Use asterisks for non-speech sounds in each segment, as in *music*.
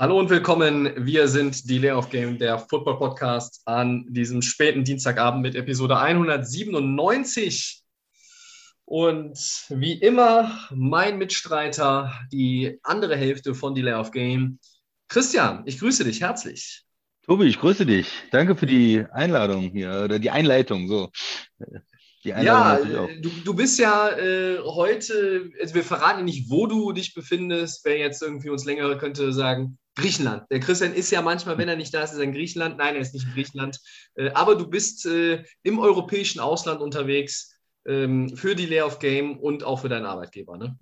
Hallo und willkommen. Wir sind die Lay of Game, der Football Podcast an diesem späten Dienstagabend mit Episode 197. Und wie immer mein Mitstreiter, die andere Hälfte von Delay of Game. Christian, ich grüße dich herzlich. Tobi, ich grüße dich. Danke für die Einladung hier oder die Einleitung. So. Die Ja, du, du bist ja äh, heute, also wir verraten nicht, wo du dich befindest. Wer jetzt irgendwie uns länger könnte sagen, Griechenland. Der Christian ist ja manchmal, wenn er nicht da ist, ist er in Griechenland. Nein, er ist nicht in Griechenland. Äh, aber du bist äh, im europäischen Ausland unterwegs ähm, für die Lay of Game und auch für deinen Arbeitgeber. Ne?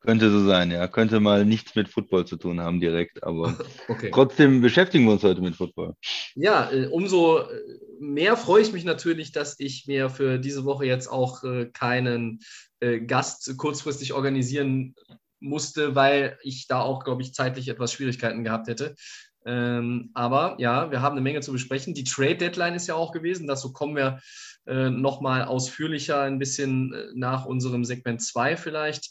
Könnte so sein, ja. Könnte mal nichts mit Football zu tun haben direkt, aber *laughs* Okay. trotzdem beschäftigen wir uns heute mit Football. Ja, äh, umso mehr freue ich mich natürlich, dass ich mir für diese Woche jetzt auch keinen Gast kurzfristig organisieren musste, weil ich da auch, glaube ich, zeitlich etwas Schwierigkeiten gehabt hätte. Ähm, aber ja, wir haben eine Menge zu besprechen. Die Trade Deadline ist ja auch gewesen. Dazu kommen wir äh, nochmal ausführlicher ein bisschen äh, nach unserem Segment 2 vielleicht.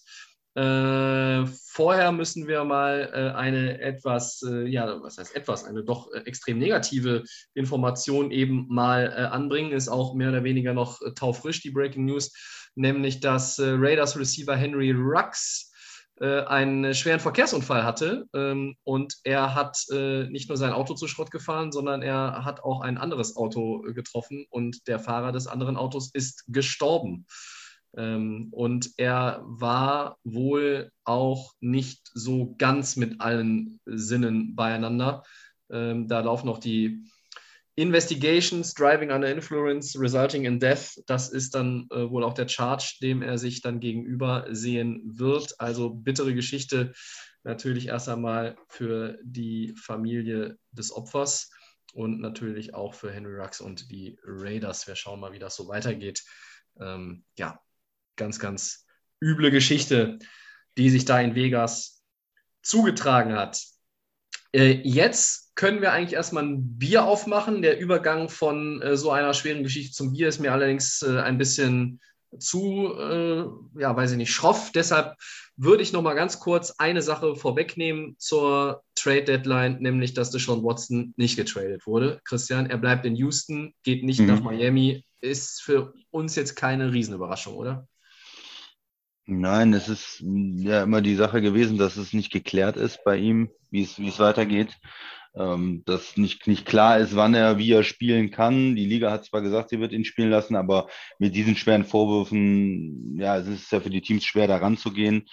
Äh, vorher müssen wir mal äh, eine etwas, äh, ja, was heißt etwas, eine doch äh, extrem negative Information eben mal äh, anbringen. Ist auch mehr oder weniger noch taufrisch, die Breaking News, nämlich dass Raiders Receiver Henry Rux einen schweren Verkehrsunfall hatte ähm, und er hat äh, nicht nur sein Auto zu Schrott gefahren, sondern er hat auch ein anderes Auto äh, getroffen und der Fahrer des anderen Autos ist gestorben. Ähm, und er war wohl auch nicht so ganz mit allen Sinnen beieinander. Ähm, da laufen noch die Investigations, Driving under Influence, Resulting in Death. Das ist dann äh, wohl auch der Charge, dem er sich dann gegenüber sehen wird. Also bittere Geschichte natürlich erst einmal für die Familie des Opfers und natürlich auch für Henry Rux und die Raiders. Wir schauen mal, wie das so weitergeht. Ähm, ja, ganz, ganz üble Geschichte, die sich da in Vegas zugetragen hat. Äh, jetzt können wir eigentlich erstmal ein Bier aufmachen. Der Übergang von äh, so einer schweren Geschichte zum Bier ist mir allerdings äh, ein bisschen zu, äh, ja, weiß ich nicht, schroff. Deshalb würde ich noch mal ganz kurz eine Sache vorwegnehmen zur Trade Deadline, nämlich, dass Deshaun Watson nicht getradet wurde. Christian, er bleibt in Houston, geht nicht Mhm. nach Miami. Ist für uns jetzt keine Riesenüberraschung, oder? Nein, es ist ja immer die Sache gewesen, dass es nicht geklärt ist bei ihm, wie es, wie es weitergeht. Ähm, dass nicht, nicht klar ist, wann er, wie er spielen kann. Die Liga hat zwar gesagt, sie wird ihn spielen lassen, aber mit diesen schweren Vorwürfen, ja, es ist ja für die Teams schwer, da ranzugehen,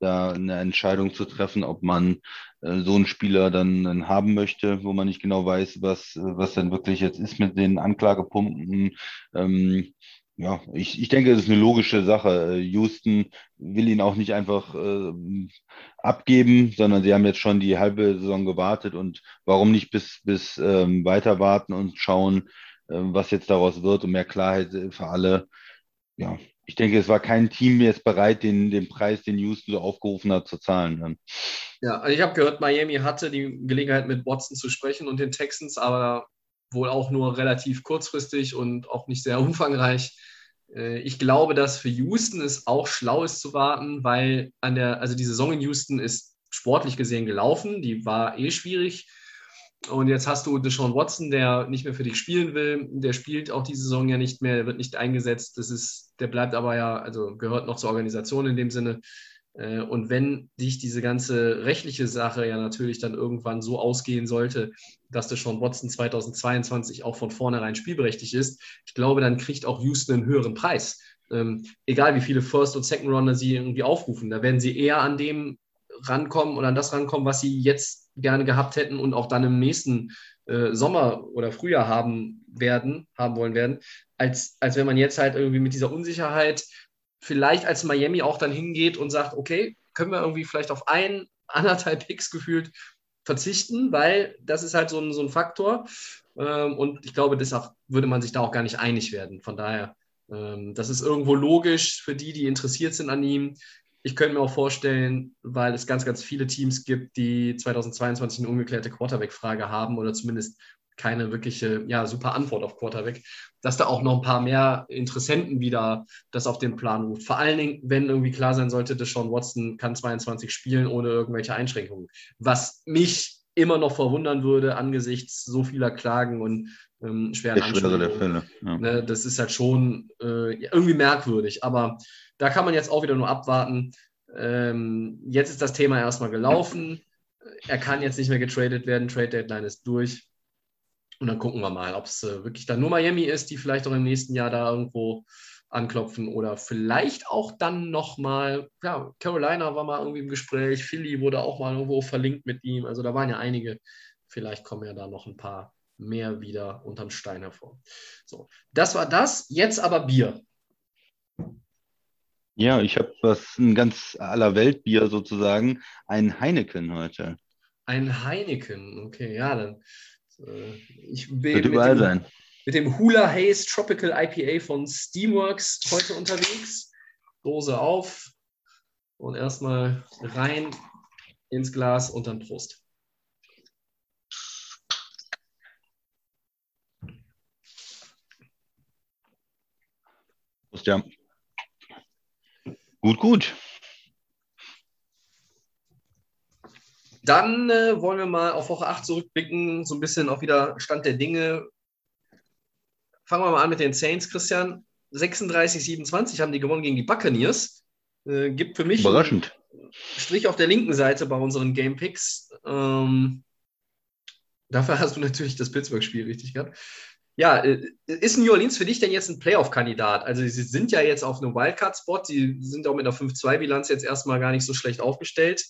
da eine Entscheidung zu treffen, ob man äh, so einen Spieler dann, dann haben möchte, wo man nicht genau weiß, was, was denn wirklich jetzt ist mit den Anklagepunkten. Ähm, ja, ich, ich denke, es ist eine logische Sache. Äh, Houston will ihn auch nicht einfach äh, abgeben, sondern sie haben jetzt schon die halbe Saison gewartet und warum nicht bis, bis ähm, weiter warten und schauen, äh, was jetzt daraus wird und mehr Klarheit für alle. Ja, ich denke, es war kein Team jetzt bereit, den, den Preis, den Houston so aufgerufen hat, zu zahlen. ne? Ja, also ich habe gehört, Miami hatte die Gelegenheit, mit Watson zu sprechen und den Texans, aber wohl auch nur relativ kurzfristig und auch nicht sehr *laughs* umfangreich. Äh, Ich glaube, dass für Houston es auch schlau ist zu warten, weil an der, also die Saison in Houston ist sportlich gesehen gelaufen, die war eh schwierig. Und jetzt hast du Deshaun Watson, der nicht mehr für dich spielen will. Der spielt auch die Saison ja nicht mehr, der wird nicht eingesetzt. Das ist, der bleibt aber ja, also gehört noch zur Organisation in dem Sinne. Äh, Und wenn dich diese ganze rechtliche Sache ja natürlich dann irgendwann so ausgehen sollte, dass Deshaun Watson 2022 auch von vornherein spielberechtigt ist, ich glaube, dann kriegt auch Houston einen höheren Preis. Ähm, egal wie viele First- und Second-Runner sie irgendwie aufrufen, da werden sie eher an dem rankommen oder an das rankommen, was sie jetzt gerne gehabt hätten und auch dann im nächsten äh, Sommer oder Frühjahr haben werden, haben wollen werden, als, als wenn man jetzt halt irgendwie mit dieser Unsicherheit vielleicht als Miami auch dann hingeht und sagt, okay, können wir irgendwie vielleicht auf ein, anderthalb *laughs* Picks gefühlt verzichten, weil das ist halt so ein, so ein Faktor. Ähm, und ich glaube, deshalb würde man sich da auch gar nicht einig werden. Von daher, ähm, das ist irgendwo logisch für die, die interessiert sind an ihm. Ich könnte mir auch vorstellen, weil es ganz, ganz viele Teams gibt, die 2022 eine ungeklärte Quarterback-Frage haben oder zumindest keine wirkliche, ja, super Antwort auf Quarterback, dass da auch noch ein paar mehr Interessenten wieder das auf den Plan ruft. Vor allen Dingen, wenn irgendwie klar sein sollte, dass Sean Watson kann 22 spielen ohne irgendwelche Einschränkungen. Was mich immer noch verwundern würde angesichts so vieler Klagen und ähm, schweren Anschuldigungen. Ja. Ne, das ist halt schon äh, irgendwie merkwürdig, aber da kann man jetzt auch wieder nur abwarten. Ähm, jetzt ist das Thema erstmal gelaufen. Er kann jetzt nicht mehr getradet werden. Trade Deadline ist durch. Und dann gucken wir mal, ob es äh, wirklich dann nur Miami ist, die vielleicht auch im nächsten Jahr da irgendwo anklopfen oder vielleicht auch dann nochmal, ja, Carolina war mal irgendwie im Gespräch, Philly wurde auch mal irgendwo verlinkt mit ihm, also da waren ja einige, vielleicht kommen ja da noch ein paar mehr wieder unterm Stein hervor. So, das war das, jetzt aber Bier. Ja, ich habe was, ein ganz aller Weltbier sozusagen, ein Heineken heute. Ein Heineken, okay, ja, dann. Äh, ich will Wird überall sein mit dem Hula Haze Tropical IPA von Steamworks heute unterwegs. Dose auf und erstmal rein ins Glas und dann Prost. Prost, ja. Gut, gut. Dann äh, wollen wir mal auf Woche 8 zurückblicken, so ein bisschen auch wieder Stand der Dinge. Fangen wir mal an mit den Saints, Christian. 36, 27 haben die gewonnen gegen die Buccaneers. Äh, gibt für mich Überraschend. Strich auf der linken Seite bei unseren Game Picks. Ähm, dafür hast du natürlich das Pittsburgh-Spiel richtig gehabt. Ja, äh, ist New Orleans für dich denn jetzt ein Playoff-Kandidat? Also, sie sind ja jetzt auf einem Wildcard-Spot. Sie sind auch mit einer 5-2-Bilanz jetzt erstmal gar nicht so schlecht aufgestellt.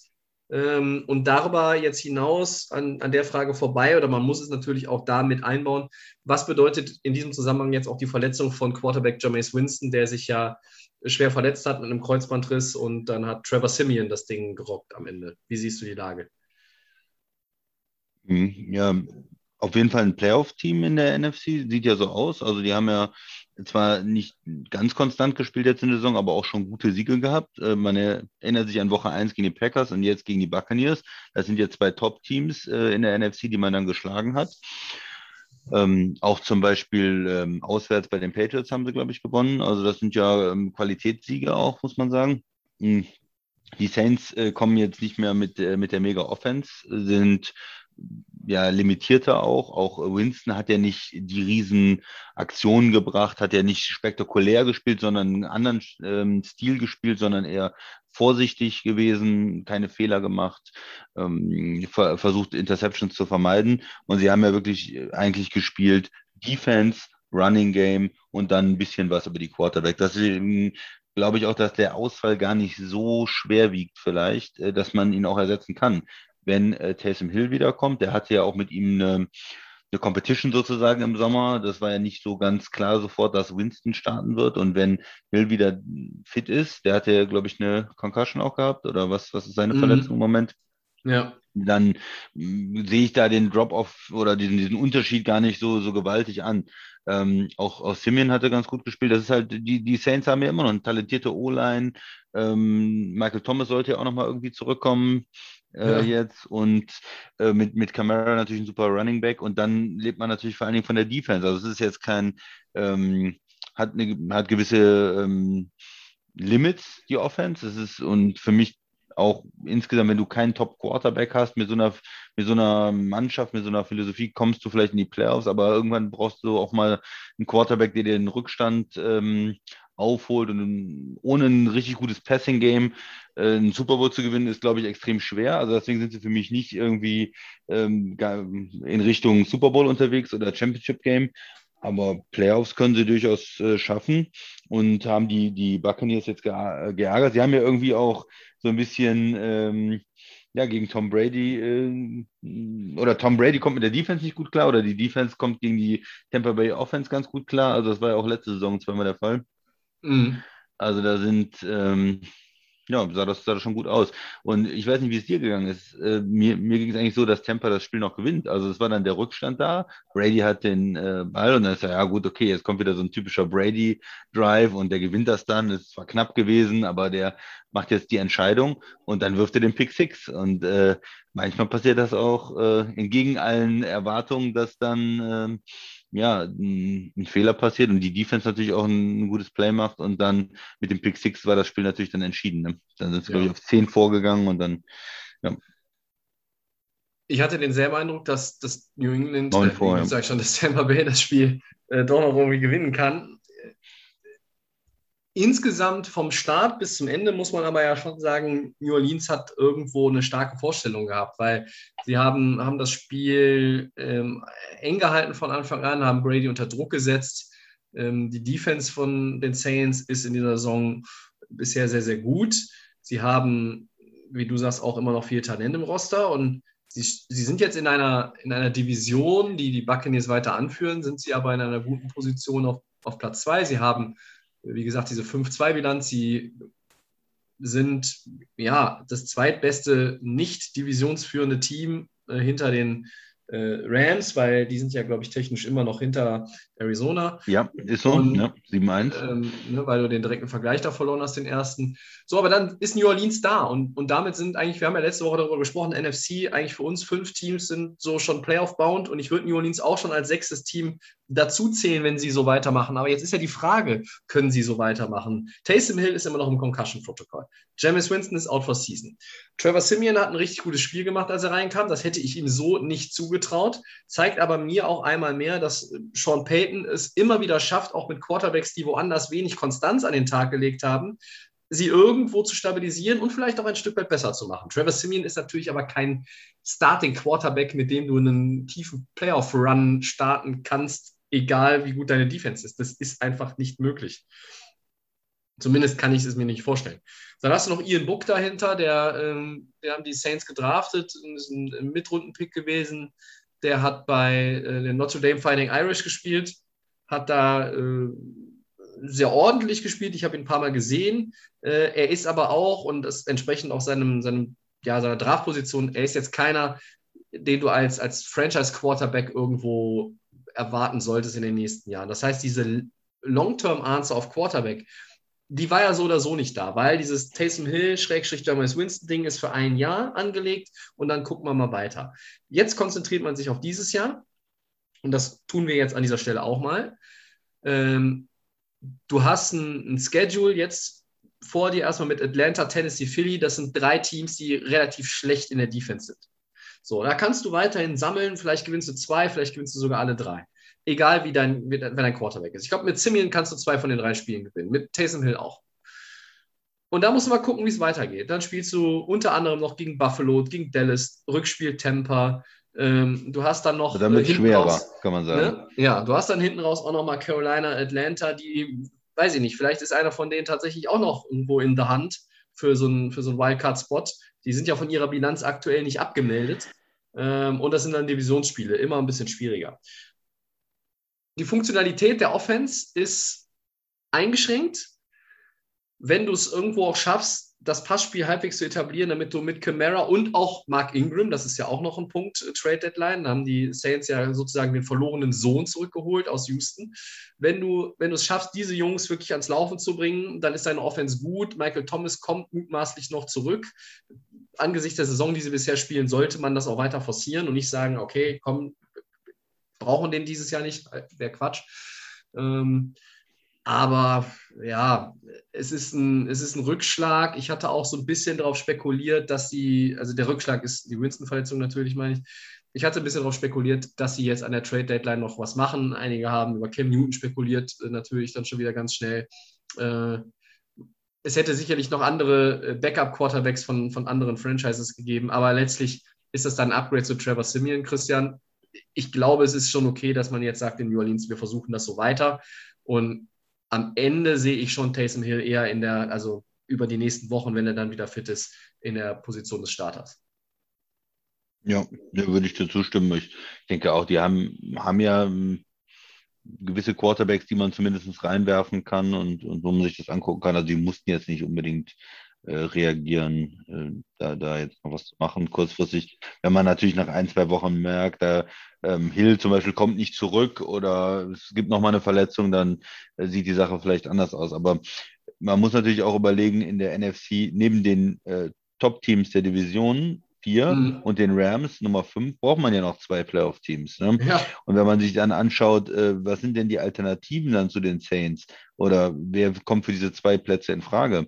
Ähm, und darüber jetzt hinaus an, an der Frage vorbei, oder man muss es natürlich auch da mit einbauen, was bedeutet in diesem Zusammenhang jetzt auch die Verletzung von Quarterback Jameis Winston, der sich ja schwer verletzt hat mit einem Kreuzbandriss und dann hat Trevor Simeon das Ding gerockt am Ende. Wie siehst du die Lage? Hm, ja, auf jeden Fall ein Playoff-Team in der NFC, sieht ja so aus. Also die haben ja zwar nicht ganz konstant gespielt jetzt in der Saison, aber auch schon gute Siege gehabt. Äh, man erinnert sich an Woche 1 gegen die Packers und jetzt gegen die Buccaneers. Das sind jetzt zwei Top-Teams äh, in der NFC, die man dann geschlagen hat. Ähm, auch zum Beispiel ähm, auswärts bei den Patriots haben sie, glaube ich, gewonnen. Also das sind ja ähm, Qualitätssiege auch, muss man sagen. Mhm. Die Saints äh, kommen jetzt nicht mehr mit, äh, mit der Mega-Offense, sind ja limitierter auch. Auch Winston hat ja nicht die riesen Aktionen gebracht, hat ja nicht spektakulär gespielt, sondern einen anderen ähm, Stil gespielt, sondern eher vorsichtig gewesen, keine Fehler gemacht, ähm, ver versucht Interceptions zu vermeiden. Und sie haben ja wirklich eigentlich gespielt Defense, Running Game und dann ein bisschen was über die Quarterback. Deswegen glaube ich auch, dass der Ausfall gar nicht so schwer wiegt vielleicht, äh, dass man ihn auch ersetzen kann wenn äh, Taysom Hill wiederkommt. Der hatte ja auch mit ihm eine, eine Competition sozusagen im Sommer. Das war ja nicht so ganz klar sofort, dass Winston starten wird. Und wenn Hill wieder fit ist, der hatte ja, glaube ich, eine Concussion auch gehabt oder was, was ist seine mhm. Verletzung im Moment? Ja. Dann mh, sehe ich da den Drop-off oder diesen, diesen Unterschied gar nicht so, so gewaltig an. Ähm, auch, auch Simeon hatte ganz gut gespielt. Das ist halt, die, die Saints haben ja immer noch eine talentierte O-Line. Ähm, Michael Thomas sollte ja auch nochmal irgendwie zurückkommen äh, ja. jetzt und äh, mit, mit Camara natürlich ein super Running Back und dann lebt man natürlich vor allen Dingen von der Defense. Also es ist jetzt kein, ähm, hat, eine, hat gewisse ähm, Limits, die Offense. Es ist und für mich auch insgesamt, wenn du keinen Top-Quarterback hast, mit so, einer, mit so einer Mannschaft, mit so einer Philosophie, kommst du vielleicht in die Playoffs, aber irgendwann brauchst du auch mal einen Quarterback, der dir den Rückstand ähm, aufholt und ohne ein richtig gutes Passing-Game äh, einen Super Bowl zu gewinnen, ist, glaube ich, extrem schwer. Also deswegen sind sie für mich nicht irgendwie ähm, in Richtung Super Bowl unterwegs oder Championship Game. Aber Playoffs können sie durchaus äh, schaffen und haben die, die Buccaneers jetzt geärgert. Sie haben ja irgendwie auch so ein bisschen ähm, ja, gegen Tom Brady äh, oder Tom Brady kommt mit der Defense nicht gut klar oder die Defense kommt gegen die Tampa Bay Offense ganz gut klar. Also das war ja auch letzte Saison zweimal der Fall. Mhm. Also da sind ähm, Ja, sah das, sah das schon gut aus. Und ich weiß nicht, wie es dir gegangen ist. Äh, mir mir ging es eigentlich so, dass Tampa das Spiel noch gewinnt. Also es war dann der Rückstand da. Brady hat den äh, Ball und dann ist er, ja gut, okay, jetzt kommt wieder so ein typischer Brady-Drive und der gewinnt das dann. Es war knapp gewesen, aber der macht jetzt die Entscheidung und dann wirft er den Pick Six. Und äh, manchmal passiert das auch äh, entgegen allen Erwartungen, dass dann äh, ja, ein, ein, Fehler passiert und die Defense natürlich auch ein, ein, gutes Play macht und dann mit dem Pick Six war das Spiel natürlich dann entschieden. Ne? Dann sind sie, ja. glaube ich, auf 10 vorgegangen und dann, ja. Ich hatte denselben Eindruck, dass das New England, 9 äh, vor, ich sage schon, dass Tampa Bay das Spiel äh, doch noch irgendwie gewinnen kann insgesamt vom Start bis zum Ende muss man aber ja schon sagen, New Orleans hat irgendwo eine starke Vorstellung gehabt, weil sie haben, haben das Spiel ähm, eng gehalten von Anfang an, haben Brady unter Druck gesetzt. Ähm, die Defense von den Saints ist in dieser Saison bisher sehr, sehr gut. Sie haben, wie du sagst, auch immer noch viel Talent im Roster und sie, sie sind jetzt in einer, in einer Division, die die Buccaneers weiter anführen, sind sie aber in einer guten Position auf, auf Platz zwei. Sie haben wie gesagt, diese 5-2-Bilanz, sie sind ja das zweitbeste nicht divisionsführende Team äh, hinter den äh, Rams, weil die sind ja, glaube ich, technisch immer noch hinter Arizona. Ja, ist so, Und, ja, 7-1. Ähm, ne, weil du den direkten Vergleich da verloren hast, den ersten. So, aber dann ist New Orleans da und, und damit sind eigentlich, wir haben ja letzte Woche darüber gesprochen, NFC, eigentlich für uns fünf Teams sind so schon Playoff-bound und ich würde New Orleans auch schon als sechstes Team dazu zählen, wenn sie so weitermachen. Aber jetzt ist ja die Frage, können sie so weitermachen? Taysom Hill ist immer noch im Concussion-Protokoll. James Winston ist out for season. Trevor Simeon hat ein richtig gutes Spiel gemacht, als er reinkam. Das hätte ich ihm so nicht zugetraut. Zeigt aber mir auch einmal mehr, dass Sean Payton es immer wieder schafft, auch mit Quarterbacks, die woanders wenig Konstanz an den Tag gelegt haben, sie irgendwo zu stabilisieren und vielleicht auch ein Stück weit besser zu machen. Trevor Simeon ist natürlich aber kein Starting Quarterback, mit dem du einen tiefen Playoff-Run starten kannst, egal wie gut deine Defense ist. Das ist einfach nicht möglich. Zumindest kann ich es mir nicht vorstellen. Dann hast du noch Ian Book dahinter, der, ähm, der haben die Saints gedraftet, ist ein Mitrundenpick gewesen. Der hat bei äh, den Notre Dame Fighting Irish gespielt, hat da äh, sehr ordentlich gespielt. Ich habe ihn ein paar Mal gesehen. Äh, er ist aber auch, und das entsprechend auch seinem, seinem, ja, seiner Draftposition, er ist jetzt keiner, den du als, als Franchise-Quarterback irgendwo erwarten solltest in den nächsten Jahren. Das heißt, diese Long-Term-Answer auf Quarterback, die war ja so oder so nicht da, weil dieses Taysom Hill, Schrägstrich Jameis Winston Ding ist für ein Jahr angelegt und dann gucken wir mal weiter. Jetzt konzentriert man sich auf dieses Jahr und das tun wir jetzt an dieser Stelle auch mal. Ähm, du hast ein, ein Schedule jetzt vor dir erstmal mit Atlanta, Tennessee, Philly. Das sind drei Teams, die relativ schlecht in der Defense sind. So, da kannst du weiterhin sammeln. Vielleicht gewinnst du zwei, vielleicht gewinnst du sogar alle drei egal wie dein, wie wenn dein Quarterback ist. Ich glaube, mit Simeon kannst du zwei von den drei Spielen gewinnen, mit Taysom Hill auch. Und da musst du mal gucken, wie es weitergeht. Dann spielst du unter anderem noch gegen Buffalo, gegen Dallas, Rückspiel Tampa. Ähm, du hast dann noch. Damit äh, schwerer, raus, kann man sagen. Ne? Ja, du hast dann hinten raus auch noch mal Carolina, Atlanta, die, weiß ich nicht, vielleicht ist einer von denen tatsächlich auch noch irgendwo in der Hand für so einen, so einen Wildcard-Spot. Die sind ja von ihrer Bilanz aktuell nicht abgemeldet. Ähm, und das sind dann Divisionsspiele, immer ein bisschen schwieriger die Funktionalität der Offense ist eingeschränkt. Wenn du es irgendwo auch schaffst, das Passspiel halbwegs zu etablieren, damit du mit Camara und auch Mark Ingram, das ist ja auch noch ein Punkt, äh, Trade Deadline, haben die Saints ja sozusagen den verlorenen Sohn zurückgeholt aus Houston. Wenn du, wenn du es schaffst, diese Jungs wirklich ans Laufen zu bringen, dann ist deine Offense gut. Michael Thomas kommt mutmaßlich noch zurück. Angesichts der Saison, die sie bisher spielen, sollte man das auch weiter forcieren und nicht sagen, okay, komm, brauchen den dieses Jahr nicht, wäre Quatsch. Ähm, aber ja, es ist, ein, es ist ein Rückschlag. Ich hatte auch so ein bisschen darauf spekuliert, dass sie, also der Rückschlag ist die Winston-Verletzung natürlich, meine ich. Ich hatte ein bisschen darauf spekuliert, dass sie jetzt an der Trade-Deadline noch was machen. Einige haben über Cam Newton spekuliert, äh, natürlich dann schon wieder ganz schnell. Äh, es hätte sicherlich noch andere äh, Backup-Quarterbacks von, von anderen Franchises gegeben, aber letztlich ist das dann ein Upgrade zu Trevor Simeon, Christian ich glaube, es ist schon okay, dass man jetzt sagt in New Orleans, wir versuchen das so weiter. Und am Ende sehe ich schon Taysom Hill eher in der, also über die nächsten Wochen, wenn er dann wieder fit ist, in der Position des Starters. Ja, da würde ich dir zustimmen. Ich denke auch, die haben, haben ja ähm, gewisse Quarterbacks, die man zumindest reinwerfen kann und, und wo man sich das angucken kann. Also die mussten jetzt nicht unbedingt äh, reagieren, äh, da, da jetzt noch was zu machen, kurzfristig. Wenn man natürlich nach ein, zwei Wochen merkt, da ähm, Hill zum Beispiel kommt nicht zurück oder es gibt nochmal eine Verletzung, dann äh, sieht die Sache vielleicht anders aus. Aber man muss natürlich auch überlegen, in der NFC, neben den äh, Top-Teams der Division, 4 mhm. und den Rams Nummer 5 braucht man ja noch zwei Playoff-Teams. Ne? Ja. Und wenn man sich dann anschaut, äh, was sind denn die Alternativen dann zu den Saints oder wer kommt für diese zwei Plätze in Frage?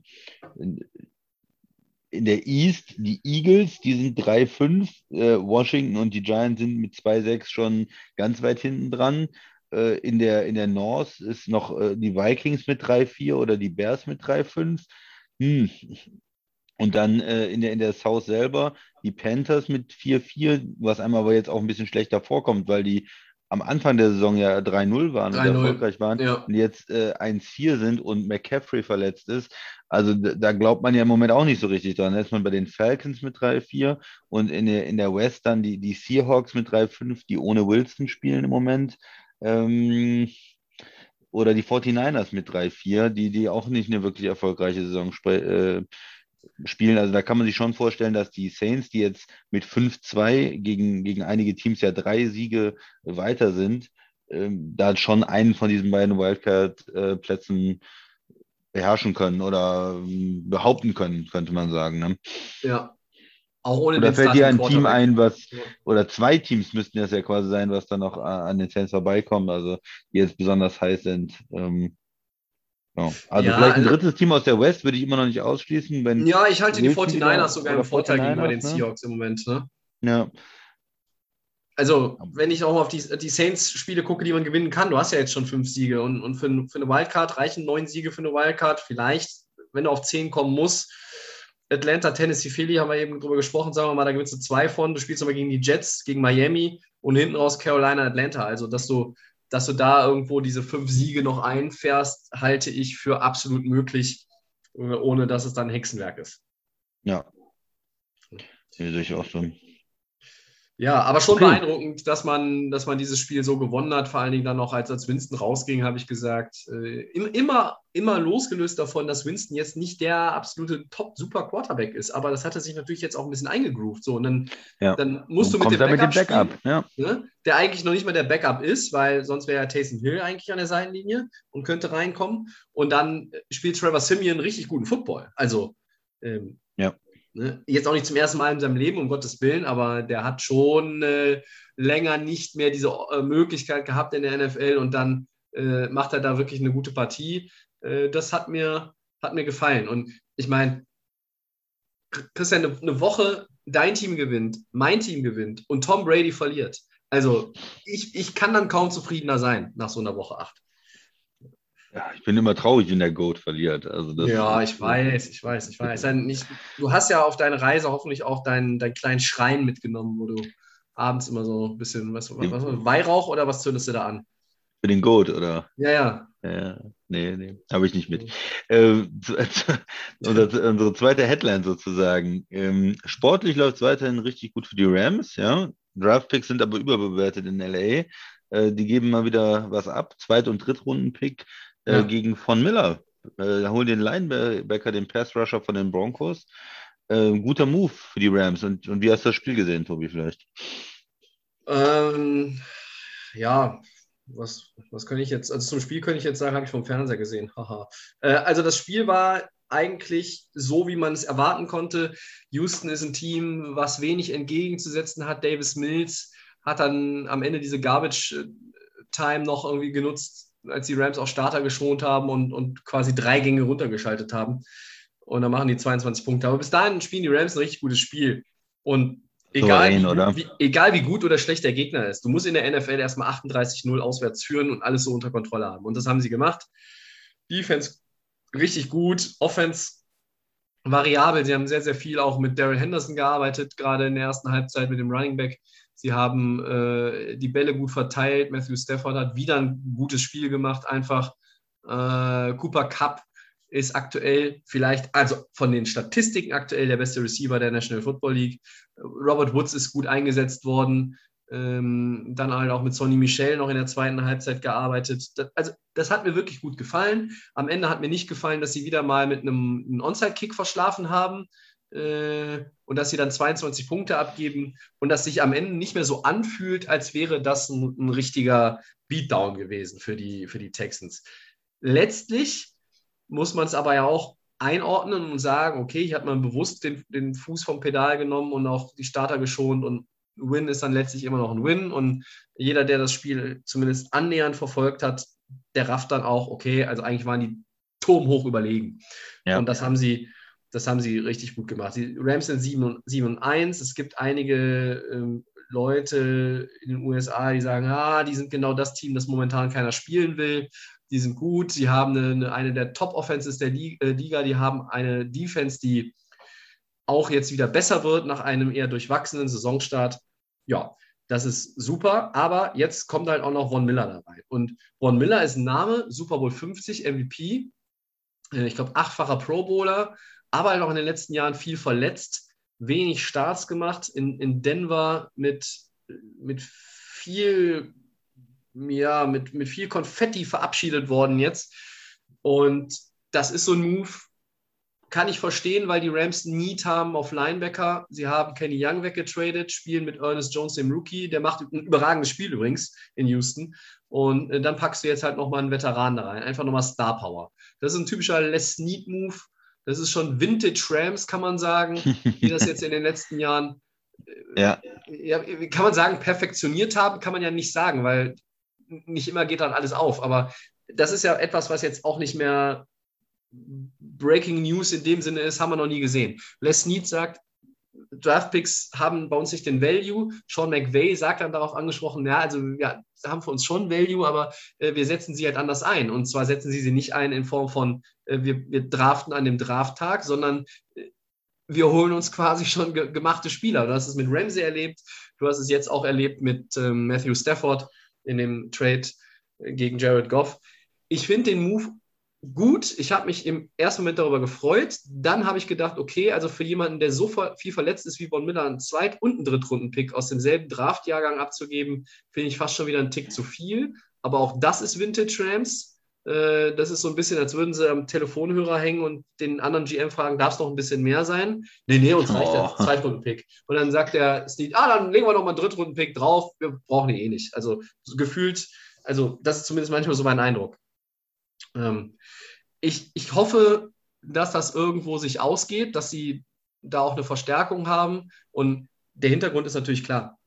In, der East, die Eagles, die sind 3-5, äh, Washington und die Giants sind mit 2-6 schon ganz weit hinten dran. Äh, in, der, in der North ist noch äh, die Vikings mit 3-4 oder die Bears mit 3-5. Hm, und dann äh, in, der, in der South selber die Panthers mit 4-4, was einmal aber jetzt auch ein bisschen schlechter vorkommt, weil die am Anfang der Saison ja 3-0 waren und erfolgreich waren ja. und jetzt äh, 1-4 sind und McCaffrey verletzt ist. Also da glaubt man ja im Moment auch nicht so richtig dran. Man bei den Falcons mit 3-4 und in der, in der West dann die, die Seahawks mit 3-5, die ohne Wilson spielen im Moment. Ähm, oder die 49ers mit 3-4, die, die auch nicht eine wirklich erfolgreiche Saison äh, spielen. Also da kann man sich schon vorstellen, dass die Saints, die jetzt mit 5-2 gegen, gegen einige Teams ja drei Siege weiter sind, ähm, da schon einen von diesen beiden Wildcard-Plätzen beherrschen können oder ähm, behaupten können, könnte man sagen. Ne? Ja. Auch ohne oder fällt dir ein Team ein, was, oder zwei Teams müssten das ja quasi sein, was dann noch an den Saints vorbeikommen, also die jetzt besonders heiß sind. Ähm, Genau. Also ja, vielleicht ein also drittes Team aus der West würde ich immer noch nicht ausschließen. Wenn ja, ich halte die 49ers sogar im Vorteil gegenüber den ne? Seahawks im Moment. Ne? Ja. Also, wenn ich auch auf die, die Saints-Spiele gucke, die man gewinnen kann, du hast ja jetzt schon fünf Siege und, und für, für eine Wildcard reichen neun Siege für eine Wildcard. Vielleicht, wenn du auf zehn kommen musst. Atlanta, Tennessee, Philly haben wir eben drüber gesprochen, sagen wir mal, da gewinnst du zwei von. Du spielst aber gegen die Jets, gegen Miami und hinten raus Carolina, Atlanta. Also, dass du dass du da irgendwo diese fünf Siege noch einfährst, halte ich für absolut möglich, äh, ohne dass es dann Hexenwerk ist. Ja. Sehe ich auch so. Ja, aber schon beeindruckend, dass man, dass man dieses Spiel so gewonnen hat. Vor allen Dingen dann noch, als, als Winston rausging, habe ich gesagt, äh, immer, immer losgelöst davon, dass Winston jetzt nicht der absolute Top-Super-Quarterback ist. Aber das hat er sich natürlich jetzt auch ein bisschen eingegroovt. So, und dann, ja. dann musst und du mit dem Backup, mit dem Backup spielen, ja. ne, der eigentlich noch nicht mal der Backup ist, weil sonst wäre ja Taysom Hill eigentlich an der Seitenlinie und könnte reinkommen. Und dann spielt Trevor Simeon richtig guten Football. Also, ähm. Ne? Jetzt auch nicht zum ersten Mal in seinem Leben, um Gottes Willen, aber der hat schon äh, länger nicht mehr diese äh, Möglichkeit gehabt in der NFL und dann äh, macht er da wirklich eine gute Partie. Äh, das hat mir, hat mir gefallen. Und ich meine, Christian, eine, eine Woche, dein Team gewinnt, mein Team gewinnt und Tom Brady verliert. Also ich, ich kann dann kaum zufriedener sein nach so einer Woche 8. Ja, ich bin immer traurig, wenn der Goat verliert. Also das ja, ich weiß, ich weiß, ich weiß. Du hast ja auf deine Reise hoffentlich auch deinen, deinen kleinen Schrein mitgenommen, wo du abends immer so ein bisschen, was, was, was Weihrauch oder was zündest du da an? Für den Goat, oder? Ja, ja. Ja, nee, nee, habe ich nicht mit. Äh, *laughs* unsere, unsere zweite Headline sozusagen. Ähm, sportlich läuft es weiterhin richtig gut für die Rams, ja. Draftpicks sind aber überbewertet in LA. Äh, die geben mal wieder was ab. Zweit- und Drittrunden-Pick äh, ja. gegen Von Miller. Äh, holen den Linebacker, den Pass-Rusher von den Broncos. Äh, guter Move für die Rams. Und, und wie hast du das Spiel gesehen, Tobi, vielleicht? Ähm, ja, was, was kann ich jetzt, also zum Spiel könnte ich jetzt sagen, habe ich vom Fernseher gesehen. Haha. Äh, also das Spiel war eigentlich so, wie man es erwarten konnte. Houston ist ein Team, was wenig entgegenzusetzen hat. Davis Mills hat dann am Ende diese Garbage Time noch irgendwie genutzt, als die Rams auch Starter geschont haben und, und quasi drei Gänge runtergeschaltet haben. Und dann machen die 22 Punkte. Aber bis dahin spielen die Rams ein richtig gutes Spiel. Und egal, Souverän, wie, wie, egal wie gut oder schlecht der Gegner ist, du musst in der NFL erstmal 38-0 auswärts führen und alles so unter Kontrolle haben. Und das haben sie gemacht. Defense richtig gut, Offense variabel. Sie haben sehr, sehr viel auch mit Daryl Henderson gearbeitet, gerade in der ersten Halbzeit mit dem Running Back. Sie haben äh, die Bälle gut verteilt. Matthew Stafford hat wieder ein gutes Spiel gemacht. Einfach äh, Cooper Cup ist aktuell vielleicht, also von den Statistiken aktuell der beste Receiver der National Football League. Robert Woods ist gut eingesetzt worden. Ähm, dann halt auch mit Sonny Michel noch in der zweiten Halbzeit gearbeitet. Das, also, das hat mir wirklich gut gefallen. Am Ende hat mir nicht gefallen, dass sie wieder mal mit einem, einem Onside-Kick verschlafen haben und dass sie dann 22 Punkte abgeben und dass sich am Ende nicht mehr so anfühlt, als wäre das ein, ein richtiger Beatdown gewesen für die, für die Texans. Letztlich muss man es aber ja auch einordnen und sagen, okay, ich habe mal bewusst den, den Fuß vom Pedal genommen und auch die Starter geschont und Win ist dann letztlich immer noch ein Win und jeder, der das Spiel zumindest annähernd verfolgt hat, der rafft dann auch, okay, also eigentlich waren die turmhoch überlegen. Ja. Und das haben sie, das haben sie richtig gut gemacht. Die Rams sind 7 und, 7 und 1. Es gibt einige ähm, Leute in den USA, die sagen, ah, die sind genau das Team, das momentan keiner spielen will. Die sind gut, sie haben eine, eine der Top-Offenses der äh, Liga, die haben eine Defense, die auch jetzt wieder besser wird nach einem eher durchwachsenen Saisonstart. Ja, das ist super, aber jetzt kommt halt auch noch Von Miller dabei. Und Von Miller ist ein Name, Super Bowl 50 MVP, äh, ich glaube achtfacher Pro Bowler, aber halt auch in den letzten Jahren viel verletzt, wenig Starts gemacht, in, in Denver mit, mit viel ja, mit, mit viel Konfetti verabschiedet worden jetzt. Und das ist so ein Move, kann ich verstehen, weil die Rams Need haben auf Linebacker. Sie haben Kenny Young weggetradet, spielen mit Ernest Jones, dem Rookie. Der macht ein überragendes Spiel übrigens in Houston. Und äh, dann packst du jetzt halt nochmal einen Veteran da rein. Einfach nochmal Star Power. Das ist ein typischer Les Need Move. Das ist schon Vintage Rams, kann man sagen, die das jetzt in den letzten Jahren, äh, ja. ja. kann man sagen, perfektioniert haben, kann man ja nicht sagen, weil nicht immer geht dann alles auf. Aber das ist ja etwas, was jetzt auch nicht mehr Breaking News in dem Sinne ist, haben wir noch nie gesehen. Les Snead sagt, Draftpicks haben bei uns nicht den Value. Sean McVay sagt dann darauf angesprochen, ja, also ja, haben für uns schon Value, aber äh, wir setzen sie halt anders ein. Und zwar setzen sie sie nicht ein in Form von, äh, wir, wir draften an dem Drafttag, sondern äh, wir holen uns quasi schon ge gemachte Spieler. Du hast es mit Ramsey erlebt, du hast es jetzt auch erlebt mit ähm, Matthew Stafford in dem Trade gegen Jared Goff. Ich finde den Move gut. Ich habe mich im ersten Moment darüber gefreut. Dann habe ich gedacht, okay, also für jemanden, der so viel verletzt ist wie Von Miller, einen Zweit- und einen Drittrunden-Pick aus demselben Draftjahrgang abzugeben, finde ich fast schon wieder einen Tick zu viel. Aber auch das ist Vintage Rams. Äh, das ist so ein bisschen, als würden sie am Telefonhörer hängen und den anderen GM fragen, darf es noch ein bisschen mehr sein? Nee, nee, uns reicht der oh. Zweitrunden-Pick. Und dann sagt der Steve, ah, dann legen wir noch mal einen Drittrunden-Pick drauf. Wir brauchen die eh nicht. Also gefühlt, also das ist zumindest manchmal so mein Eindruck. Ähm, ich, ich hoffe, dass das irgendwo sich ausgeht, dass sie da auch eine Verstärkung haben. Und der Hintergrund ist natürlich klar.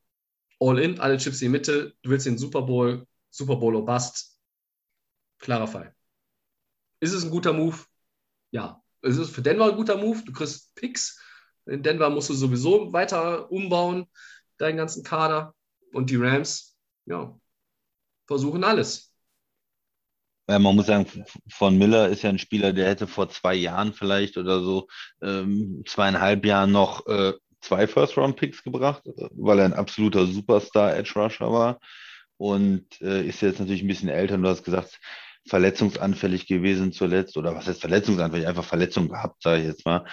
All in, alle Chips in die Mitte, du willst den Super Bowl, Super Bowl or Bust. Klarer Fall. Ist es ein guter Move? Ja. Ist es für Denver ein guter Move? Du kriegst Picks. In Denver musst du sowieso weiter umbauen, deinen ganzen Kader. Und die Rams, ja, versuchen alles. Man muss sagen, von Miller ist ja ein Spieler, der hätte vor zwei Jahren vielleicht oder so ähm, zweieinhalb Jahren noch äh, zwei First-Round-Picks gebracht, weil er ein absoluter Superstar-Edge-Rusher war und äh, ist jetzt natürlich ein bisschen älter. Und du hast gesagt, verletzungsanfällig gewesen zuletzt oder was heißt verletzungsanfällig, einfach Verletzung gehabt, sage ich jetzt mal,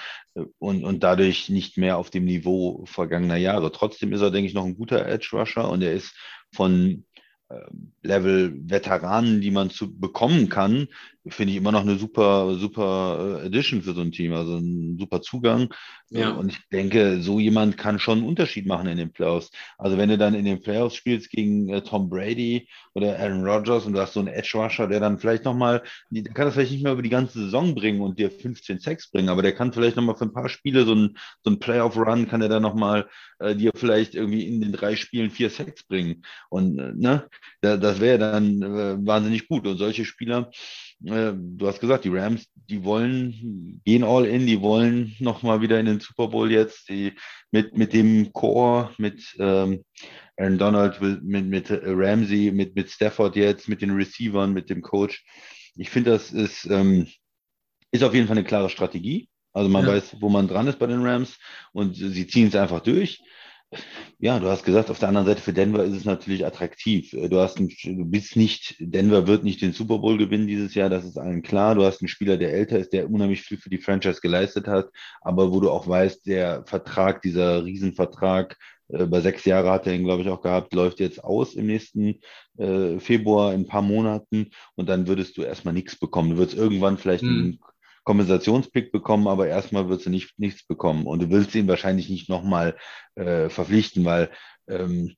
und, und dadurch nicht mehr auf dem Niveau vergangener Jahre. Trotzdem ist er, denke ich, noch ein guter Edge Rusher und er ist von Level Veteranen, die man zu bekommen kann, finde ich immer noch eine super, super äh, Edition für so ein Team, also ein super Zugang. Ja. Und ich denke, so jemand kann schon einen Unterschied machen in den Playoffs. Also wenn du dann in den Playoffs spielst gegen äh, Tom Brady oder Aaron Rodgers und du hast so einen Edge Rusher, der dann vielleicht nochmal, der kann das vielleicht nicht mehr über die ganze Saison bringen und dir 15 Sex bringen, aber der kann vielleicht nochmal für ein paar Spiele so ein, so ein Playoff-Run, kann er dann nochmal äh, dir vielleicht irgendwie in den drei Spielen vier Sex bringen. Und äh, ne, da, das wäre dann äh, wahnsinnig gut. Und solche Spieler, äh, du hast gesagt, die Rams, die wollen, gehen all in, die wollen nochmal wieder in den Super Bowl jetzt, die, mit, mit dem Core, mit ähm, Aaron Donald, mit, mit Ramsey, mit, mit Stafford jetzt, mit den Receivern, mit dem Coach. Ich finde, das ist, ähm, ist auf jeden Fall eine klare Strategie. Also man ja. weiß, wo man dran ist bei den Rams und sie ziehen es einfach durch. Ja, du hast gesagt, auf der anderen Seite für Denver ist es natürlich attraktiv. Äh, du hast einen, du bist nicht, Denver wird nicht den Super Bowl gewinnen dieses Jahr, das ist allen klar. Du hast einen Spieler, der älter ist, der unheimlich viel für die Franchise geleistet hat, aber wo du auch weißt, der Vertrag, dieser Riesenvertrag, äh, über sechs Jahre hat er ihn, glaube ich, auch gehabt, läuft jetzt aus im nächsten äh, Februar in ein paar Monaten und dann würdest du erstmal nichts bekommen. Du würdest irgendwann vielleicht hm. einen Kompensationspick bekommen, aber erstmal wird sie nicht, nichts bekommen. Und du willst ihn wahrscheinlich nicht nochmal äh, verpflichten, weil ähm,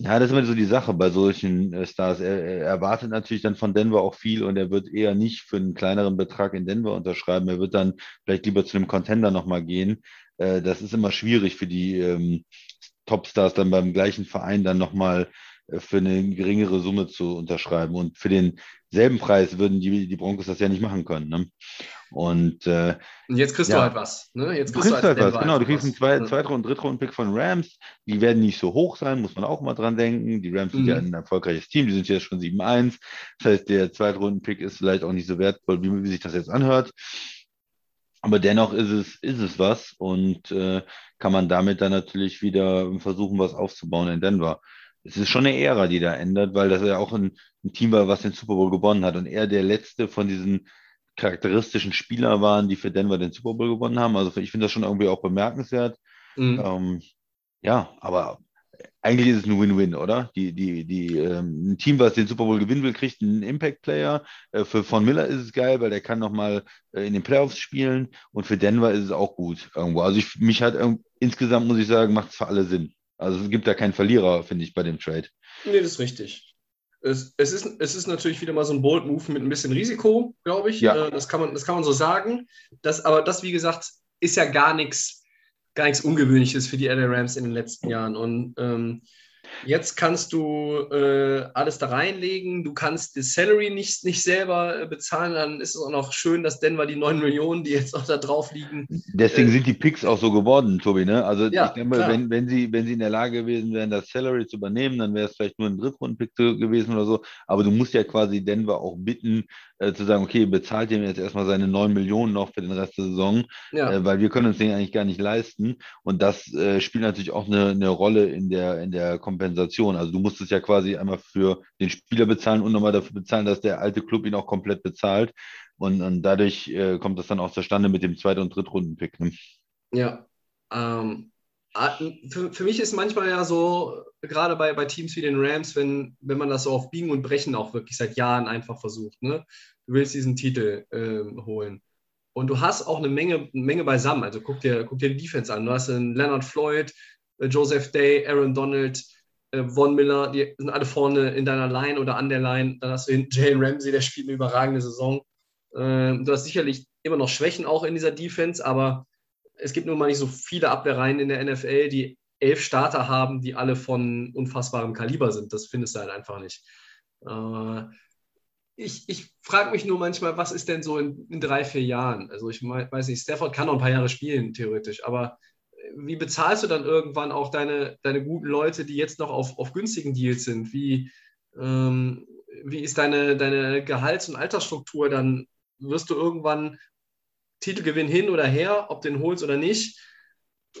ja, das ist immer so die Sache bei solchen äh, Stars. Er, er, erwartet natürlich dann von Denver auch viel und er wird eher nicht für einen kleineren Betrag in Denver unterschreiben. Er wird dann vielleicht lieber zu einem Contender nochmal gehen. Äh, das ist immer schwierig für die ähm, Topstars dann beim gleichen Verein dann nochmal für eine geringere Summe zu unterschreiben. Und für denselben Preis würden die, die Broncos das ja nicht machen können. Ne? Und, äh, und jetzt kriegst ja, du halt was. Ne? Jetzt kriegst du, kriegst du halt, halt was. Genau, du kriegst einen Zwei-, Zweit- und Drittrunden-Pick von Rams. Die werden nicht so hoch sein, muss man auch mal dran denken. Die Rams mhm. sind ja mhm. ein erfolgreiches Team, die sind jetzt schon 7-1. Das heißt, der Zweitrunden-Pick ist vielleicht auch nicht so wertvoll, wie, wie sich das jetzt anhört. Aber dennoch ist es, ist es was und äh, kann man damit dann natürlich wieder versuchen, was aufzubauen in Denver. Es ist schon eine Ära, die da ändert, weil das ja auch ein, ein Team war, was den Super Bowl gewonnen hat und er der letzte von diesen charakteristischen Spieler waren, die für Denver den Super Bowl gewonnen haben. Also ich finde das schon irgendwie auch bemerkenswert. Mhm. Ähm, ja, aber eigentlich ist es ein Win-Win, oder? Die, die, die, ähm, ein Team, was den Super Bowl gewinnen will, kriegt einen Impact-Player. Äh, für Von Miller ist es geil, weil der kann nochmal äh, in den Playoffs spielen. Und für Denver ist es auch gut irgendwo. Also ich, mich hat insgesamt, muss ich sagen, macht es für alle Sinn. Also es gibt da keinen Verlierer, finde ich, bei dem Trade. Nee, das ist richtig es, es, ist, es ist natürlich wieder mal so ein Bold Move mit ein bisschen Risiko, glaube ich. Ja. Äh, das, kann man, das kann man so sagen. Das, aber das, wie gesagt, ist ja gar nichts gar nichts Ungewöhnliches für die LA Rams in den letzten Jahren. Und ähm, Jetzt kannst du äh, alles da reinlegen. Du kannst die Salary nicht, nicht selber äh, bezahlen. Dann ist es auch noch schön, dass Denver die 9 Millionen, die jetzt noch da drauf liegen. Deswegen äh, sind die Picks auch so geworden, Tobi. Ne? Also ja, ich denke mal, wenn, wenn, sie, wenn sie in der Lage gewesen wären, das Salary zu übernehmen, dann wäre es vielleicht nur ein Drittrunden-Pick gewesen oder so. Aber du musst ja quasi Denver auch bitten, äh, zu sagen, okay, bezahlt ihm jetzt erstmal seine 9 Millionen noch für den Rest der Saison, ja. äh, weil wir können uns den eigentlich gar nicht leisten. Und das äh, spielt natürlich auch eine, eine Rolle in der, in der Kompensation. Also du musst es ja quasi einmal für den Spieler bezahlen und nochmal dafür bezahlen, dass der alte Club ihn auch komplett bezahlt. Und, und dadurch äh, kommt das dann auch zustande mit dem Zweit- und Drittrunden-Pick. Ne? Ja, ähm, für, für mich ist manchmal ja so, gerade bei, bei Teams wie den Rams, wenn, wenn man das so auf Biegen und Brechen auch wirklich seit Jahren einfach versucht. Ne? Du willst diesen Titel äh, holen. Und du hast auch eine Menge, Menge beisammen. Also guck dir, guck dir die Defense an. Du hast einen Leonard Floyd, äh, Joseph Day, Aaron Donald, äh, Von Miller, die sind alle vorne in deiner Line oder an der Line. Dann hast du hinten *laughs* Jalen Ramsey, der spielt eine überragende Saison. Ähm, du hast sicherlich immer noch Schwächen auch in dieser Defense, aber es gibt nun mal nicht so viele Abwehrreihen in der NFL, die elf Starter haben, die alle von unfassbarem Kaliber sind. Das findest du halt einfach nicht. Äh, ich, ich frage mich nur manchmal, was ist denn so in, in, drei, vier Jahren? Also ich weiß nicht, Stafford kann noch ein paar Jahre spielen, theoretisch, aber wie bezahlst du dann irgendwann auch deine, deine guten Leute, die jetzt noch auf, auf günstigen Deals sind? Wie, ähm, wie ist deine, deine Gehalts- und Altersstruktur? Dann wirst du irgendwann Titelgewinn hin oder her, ob den holst oder nicht.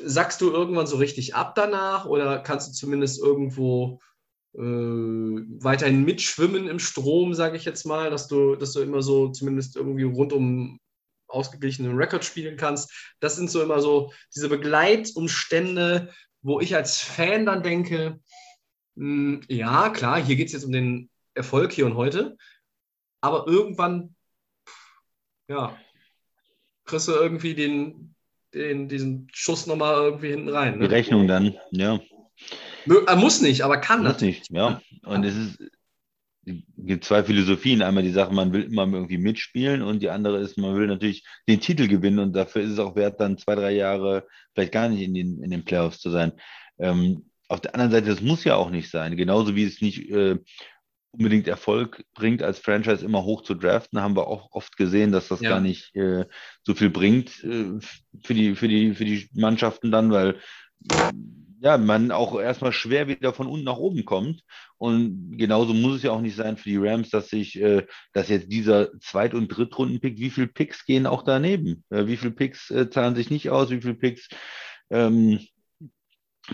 Sackst du irgendwann so richtig ab danach oder kannst du zumindest irgendwo äh, weiterhin mitschwimmen im Strom, sage ich jetzt mal, dass du, dass du immer so zumindest irgendwie rund um ausgeglichenen Rekord spielen kannst. Das sind so immer so diese Begleitumstände, wo ich als Fan dann denke, mh, hm, ja, klar, hier geht es jetzt um den Erfolg hier und heute, aber irgendwann, ja, kriegst du irgendwie den, den, diesen Schuss nochmal irgendwie hinten rein. Ne? Die Rechnung dann, ja. Er muss nicht, aber kann muss nicht, ja. Und es ist, gibt zwei Philosophien. Einmal die Sache, man will immer irgendwie mitspielen und die andere ist, man will natürlich den Titel gewinnen und dafür ist es auch wert, dann zwei, drei Jahre vielleicht gar nicht in den, in den Playoffs zu sein. Ähm, auf der anderen Seite, das muss ja auch nicht sein. Genauso wie es nicht äh, unbedingt Erfolg bringt, als Franchise immer hoch zu draften, haben wir auch oft gesehen, dass das ja. gar nicht äh, so viel bringt äh, für, die, für, die, für die Mannschaften dann, weil ja, man auch erstmal schwer wieder von unten nach oben kommt. Und genauso muss es ja auch nicht sein für die Rams, dass sich, äh, dass jetzt dieser Zweit- und Drittrunden-Pick, wie viele Picks gehen auch daneben? Äh, wie viele Picks äh, zahlen sich nicht aus? Wie viele Picks ähm,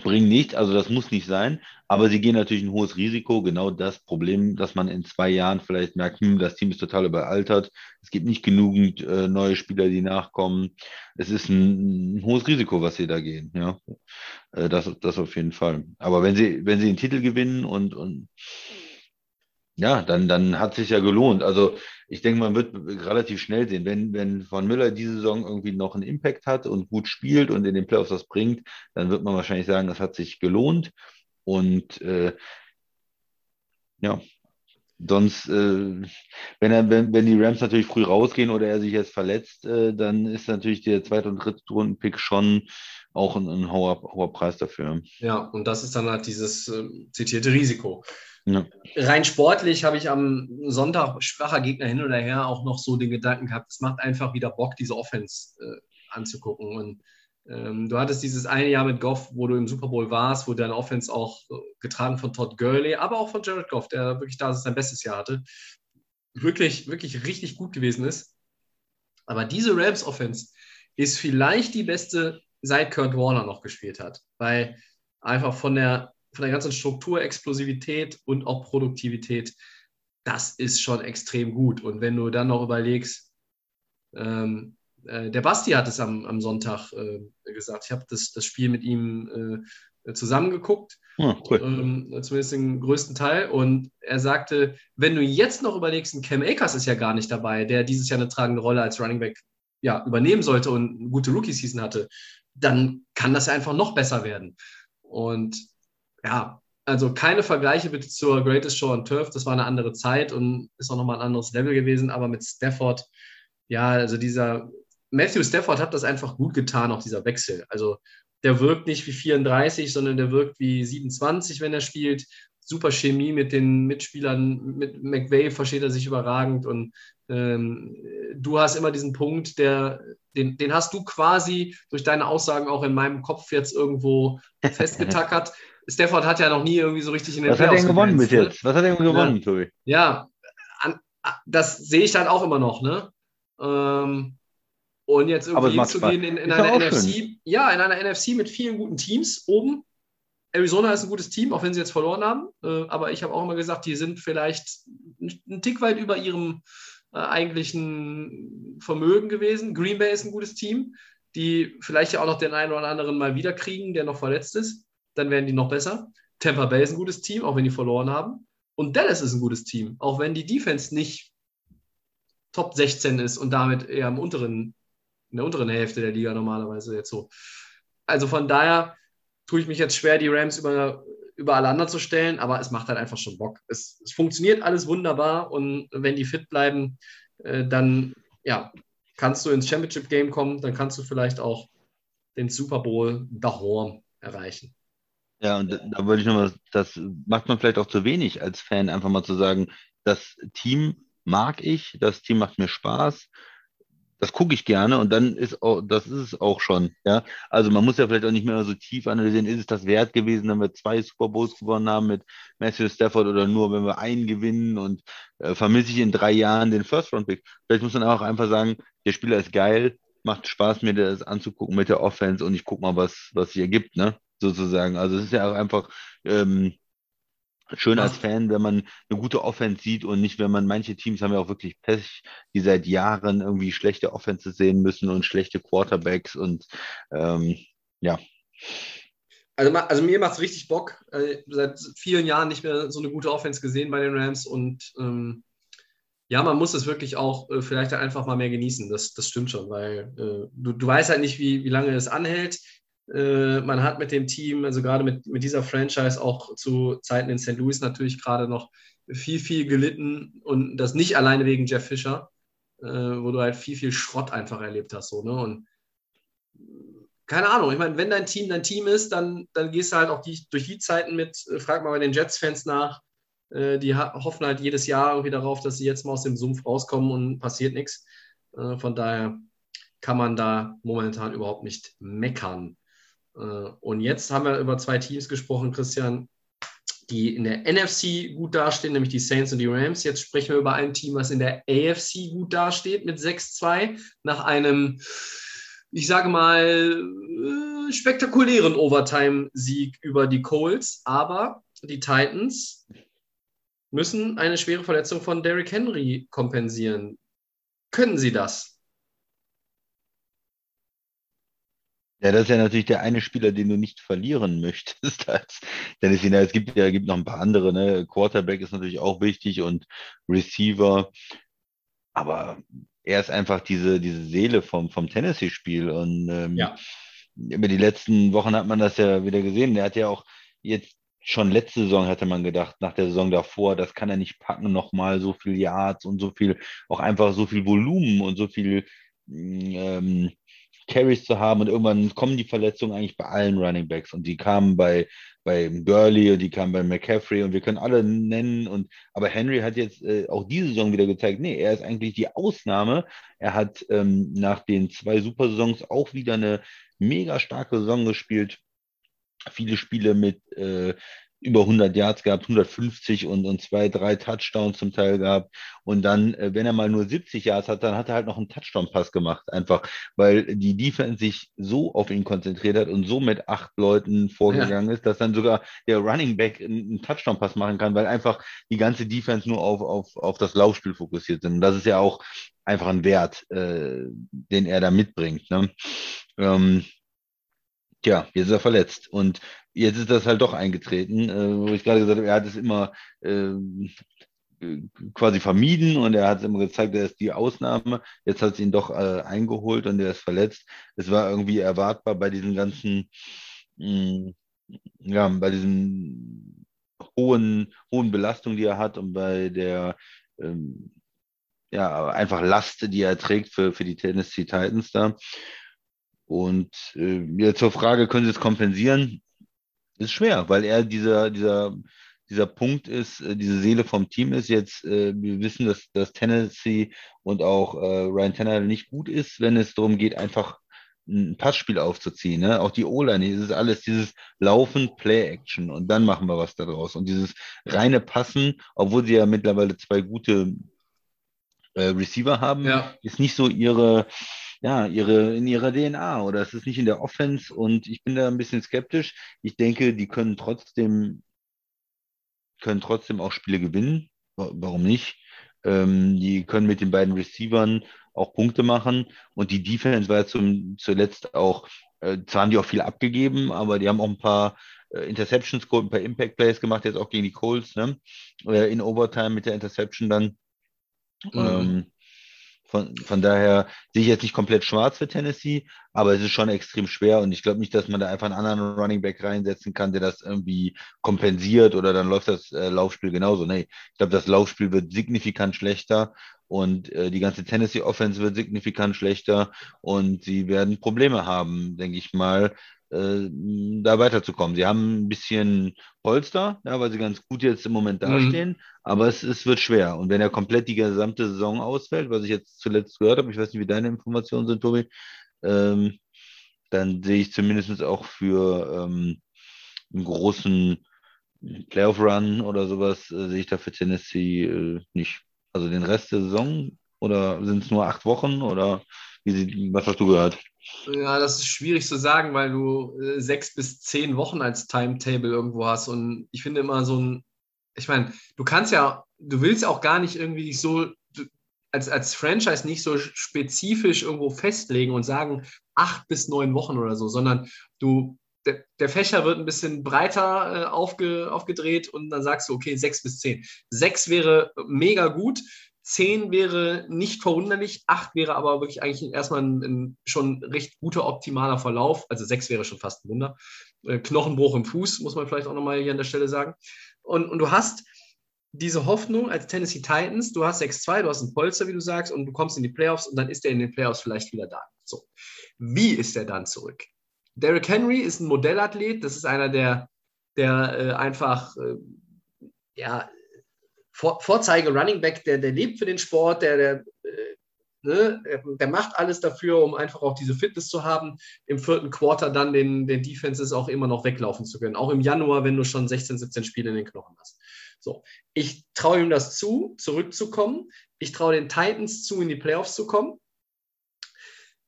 bringen nichts, also das muss nicht sein, aber sie gehen natürlich ein hohes Risiko. Genau das Problem, dass man in zwei Jahren vielleicht merkt, hm, das Team ist total überaltert, es gibt nicht genügend äh, neue Spieler, die nachkommen. Es ist ein, ein, hohes Risiko, was sie da gehen. Ja, äh, das, das auf jeden Fall. Aber wenn sie, wenn sie den Titel gewinnen und, und ja, dann, dann hat sich ja gelohnt. Also ich denke, man wird relativ schnell sehen, wenn, wenn Von Müller diese Saison irgendwie noch einen Impact hat und gut spielt und in den Playoffs was bringt, dann wird man wahrscheinlich sagen, das hat sich gelohnt. Und äh, ja, sonst, äh, wenn, er, wenn, wenn die Rams natürlich früh rausgehen oder er sich jetzt verletzt, äh, dann ist natürlich der zweite und dritte Runden-Pick schon auch ein, ein hoher, hoher Preis dafür. Ja, und das ist dann halt dieses äh, zitierte Risiko. Ja. Rein sportlich habe ich am Sonntag schwacher Gegner hin oder her auch noch so den Gedanken gehabt, es macht einfach wieder Bock, diese Offense äh, anzugucken. Und ähm, du hattest dieses eine Jahr mit Goff, wo du im Super Bowl warst, wo deine Offense auch äh, getragen von Todd Gurley, aber auch von Jared Goff, der wirklich da sein bestes Jahr hatte, wirklich, wirklich richtig gut gewesen ist. Aber diese Rams Offense ist vielleicht die beste, seit Kurt Warner noch gespielt hat, weil einfach von der von der ganzen Struktur, Explosivität und auch Produktivität, das ist schon extrem gut. Und wenn du dann noch überlegst, ähm, äh, der Basti hat es am, am Sonntag äh, gesagt, ich habe das, das Spiel mit ihm äh, zusammengeguckt, ja, cool. ähm, zumindest den größten Teil. Und er sagte, wenn du jetzt noch überlegst, ein Cam Akers ist ja gar nicht dabei, der dieses Jahr eine tragende Rolle als Running Back ja, übernehmen sollte und eine gute Rookie-Season hatte, dann kann das ja einfach noch besser werden. Und ja, also keine Vergleiche bitte zur Greatest Show on Turf. Das war eine andere Zeit und ist auch nochmal ein anderes Level gewesen. Aber mit Stafford, ja, also dieser Matthew Stafford hat das einfach gut getan, auch dieser Wechsel. Also der wirkt nicht wie 34, sondern der wirkt wie 27, wenn er spielt. Super Chemie mit den Mitspielern. Mit McVay versteht er sich überragend und ähm, du hast immer diesen Punkt, der, den, den hast du quasi durch deine Aussagen auch in meinem Kopf jetzt irgendwo *laughs* festgetackert. Stafford hat ja noch nie irgendwie so richtig in den Was Playoffs hat er denn gewonnen bis ne? jetzt? Was hat er denn gewonnen, ja. Tobi? Ja, an, das sehe ich dann auch immer noch, ne? Ähm, und jetzt irgendwie hinzugehen in, in einer NFC, schön. ja, in einer NFC mit vielen guten Teams oben. Arizona ist ein gutes Team, auch wenn sie jetzt verloren haben. Äh, aber ich habe auch immer gesagt, die sind vielleicht einen Tick weit über ihrem äh, eigentlichen Vermögen gewesen. Green Bay ist ein gutes Team, die vielleicht ja auch noch den einen oder anderen mal wieder kriegen, der noch verletzt ist dann werden die noch besser. Tampa Bay ist ein gutes Team, auch wenn die verloren haben. Und Dallas ist ein gutes Team, auch wenn die Defense nicht Top 16 ist und damit eher im unteren, in der unteren Hälfte der Liga normalerweise jetzt so. Also von daher tue ich mich jetzt schwer, die Rams über, über alle anderen zu stellen, aber es macht halt einfach schon Bock. Es, es funktioniert alles wunderbar und wenn die fit bleiben, äh, dann ja, kannst du ins Championship Game kommen, dann kannst du vielleicht auch den Super Bowl daheim erreichen. Ja, und da würde ich nochmal, das macht man vielleicht auch zu wenig als Fan, einfach mal zu sagen, das Team mag ich, das Team macht mir Spaß, das gucke ich gerne und dann ist auch, das ist es auch schon. Ja, also man muss ja vielleicht auch nicht mehr so tief analysieren, ist es das wert gewesen, wenn wir zwei Super Bowls gewonnen haben mit Matthew Stafford oder nur, wenn wir einen gewinnen und äh, vermisse ich in drei Jahren den First Round Pick. Vielleicht muss man auch einfach sagen, der Spieler ist geil, macht Spaß, mir das anzugucken mit der Offense und ich gucke mal, was, was sich ergibt, ne? sozusagen. Also es ist ja auch einfach ähm, schön als Fan, wenn man eine gute Offense sieht und nicht, wenn man manche Teams haben ja auch wirklich Pech, die seit Jahren irgendwie schlechte Offenses sehen müssen und schlechte Quarterbacks und ähm, ja. Also, also mir macht es richtig Bock. Äh, seit vielen Jahren nicht mehr so eine gute Offense gesehen bei den Rams und ähm, ja, man muss es wirklich auch äh, vielleicht einfach mal mehr genießen. Das, das stimmt schon, weil äh, du, du weißt halt nicht, wie, wie lange es anhält. Äh, man hat mit dem Team, also gerade mit, mit dieser Franchise auch zu Zeiten in St. Louis natürlich gerade noch viel, viel gelitten und das nicht alleine wegen Jeff Fischer, äh, wo du halt viel, viel Schrott einfach erlebt hast. So, ne? Und keine Ahnung, ich meine, wenn dein Team dein Team ist, dann, dann gehst du halt auch die, durch die Zeiten mit, äh, frag mal bei den Jets-Fans nach, äh, die hoffen halt jedes Jahr irgendwie darauf, dass sie jetzt mal aus dem Sumpf rauskommen und passiert nichts. Äh, von daher kann man da momentan überhaupt nicht meckern. Äh, und jetzt haben wir über zwei Teams gesprochen, Christian, die in der NFC gut dastehen, nämlich die Saints und die Rams. Jetzt sprechen wir über ein Team, was in der AFC gut dasteht mit 6-2, nach einem ich sage mal, äh, spektakulären Overtime-Sieg über die Colts, aber die Titans müssen eine schwere Verletzung von Derrick Henry kompensieren. Können sie das? Ja, das ist ja natürlich der eine Spieler, den du nicht verlieren *laughs* möchtest. Als Dennis Hina. Es gibt ja gibt noch ein paar andere. Ne? Quarterback ist natürlich auch wichtig und Receiver. Aber er ist einfach diese, diese Seele vom, vom Tennessee-Spiel. Und ähm, ja. über die letzten Wochen hat man das ja wieder gesehen. Er hat ja auch jetzt schon letzte Saison hätte man gedacht, nach der Saison davor, das kann er nicht packen, nochmal so viel Yards und so viel, auch einfach so viel Volumen und so viel ähm, Carries zu haben und irgendwann kommen die Verletzungen eigentlich bei allen Running Backs und die kamen bei, bei Gurley und die kamen bei McCaffrey und wir können alle nennen und aber Henry hat jetzt äh, auch diese Saison wieder gezeigt, nee, er ist eigentlich die Ausnahme. Er hat ähm, nach den zwei Supersaisons auch wieder eine mega starke Saison gespielt. Viele Spiele mit äh, über 100 Yards gehabt, 150 und, und zwei, drei Touchdowns zum Teil gehabt. Und dann, äh, wenn er mal nur 70 Yards hat, dann hat er halt noch einen Touchdown-Pass gemacht, einfach, weil die Defense sich so auf ihn konzentriert hat und so mit acht Leuten vorgegangen ja. ist, dass dann sogar der Running Back einen Touchdown-Pass machen kann, weil einfach die ganze Defense nur auf, auf, auf das Laufspiel fokussiert sind. Und das ist ja auch einfach ein Wert, äh, den er da mitbringt. Ne? Ähm, Tja, jetzt ist er verletzt. Und jetzt ist das halt doch eingetreten, äh, wo ich gerade gesagt habe, er hat es immer äh, quasi vermieden und er hat es immer gezeigt, er ist die Ausnahme. Jetzt hat es ihn doch äh, eingeholt und er ist verletzt. Es war irgendwie erwartbar bei diesen ganzen, mh, mm, ja, bei diesen hohen, hohen Belastungen, die er hat und bei der ähm, ja, einfach Last, die er trägt für, für die Tennessee Titans da. Und äh, jetzt zur Frage, können Sie es kompensieren? Ist schwer, weil er dieser, dieser, dieser Punkt ist, äh, diese Seele vom Team ist. Jetzt, äh, wir wissen, dass, dass Tennessee und auch äh, Ryan Tanner nicht gut ist, wenn es darum geht, einfach ein Passspiel aufzuziehen. Ne? Auch die O-Line, es ist alles dieses Laufen, Play-Action und dann machen wir was daraus. Und dieses reine Passen, obwohl sie ja mittlerweile zwei gute äh, Receiver haben, ja. ist nicht so ihre, ja, ihre, in ihrer DNA oder es ist nicht in der Offense und ich bin da ein bisschen skeptisch. Ich denke, die können trotzdem, können trotzdem auch Spiele gewinnen. Warum nicht? Ähm, die können mit den beiden Receivern auch Punkte machen und die Defense war zum, zuletzt auch, äh, zwar haben die auch viel abgegeben, aber die haben auch ein paar äh, Interceptions geholt, ein paar Impact Plays gemacht, jetzt auch gegen die Colts, ne? Äh, in Overtime mit der Interception dann. Mhm. Ähm, von, von daher sehe ich jetzt nicht komplett schwarz für Tennessee, aber es ist schon extrem schwer und ich glaube nicht, dass man da einfach einen anderen Running Back reinsetzen kann, der das irgendwie kompensiert oder dann läuft das äh, Laufspiel genauso. Nee, ich glaube, das Laufspiel wird signifikant schlechter und äh, die ganze Tennessee Offense wird signifikant schlechter und sie werden Probleme haben, denke ich mal, äh, da weiterzukommen. Sie haben ein bisschen Polster, ja, weil sie ganz gut jetzt im Moment mhm. dastehen, mhm. aber es, es wird schwer. Und wenn er komplett die gesamte Saison ausfällt, was ich jetzt zuletzt gehört habe, ich weiß nicht, wie deine Informationen sind, Tobi, ähm, dann sehe ich zumindest auch für ähm, einen großen Playoff-Run oder sowas, äh, sehe ich da für Tennessee äh, nicht. Also den Rest der Saison oder sind es nur acht Wochen oder wie was hast du gehört? Ja, das ist schwierig zu sagen, weil du äh, sechs bis zehn Wochen als Timetable irgendwo hast. Und ich finde immer so ein, ich meine, du kannst ja, du willst auch gar nicht irgendwie so als, als Franchise nicht so spezifisch irgendwo festlegen und sagen acht bis neun Wochen oder so, sondern du, der, der Fächer wird ein bisschen breiter äh, aufge, aufgedreht und dann sagst du, okay, sechs bis zehn. Sechs wäre mega gut. 10 wäre nicht verwunderlich, 8 wäre aber wirklich eigentlich erstmal ein, ein schon recht guter optimaler Verlauf. Also 6 wäre schon fast ein Wunder. Äh, Knochenbruch im Fuß, muss man vielleicht auch nochmal hier an der Stelle sagen. Und, und du hast diese Hoffnung als Tennessee Titans, du hast 6-2, du hast einen Polster, wie du sagst, und du kommst in die Playoffs und dann ist er in den Playoffs vielleicht wieder da. So. Wie ist er dann zurück? Derrick Henry ist ein Modellathlet, das ist einer, der, der äh, einfach äh, ja, vor, Vorzeige Running Back, der, der lebt für den Sport, der, der, äh, ne, der macht alles dafür, um einfach auch diese Fitness zu haben, im vierten Quarter dann den, den Defenses auch immer noch weglaufen zu können. Auch im Januar, wenn du schon 16, 17 Spiele in den Knochen hast. So, ich traue ihm das zu, zurückzukommen. Ich traue den Titans zu, in die Playoffs zu kommen.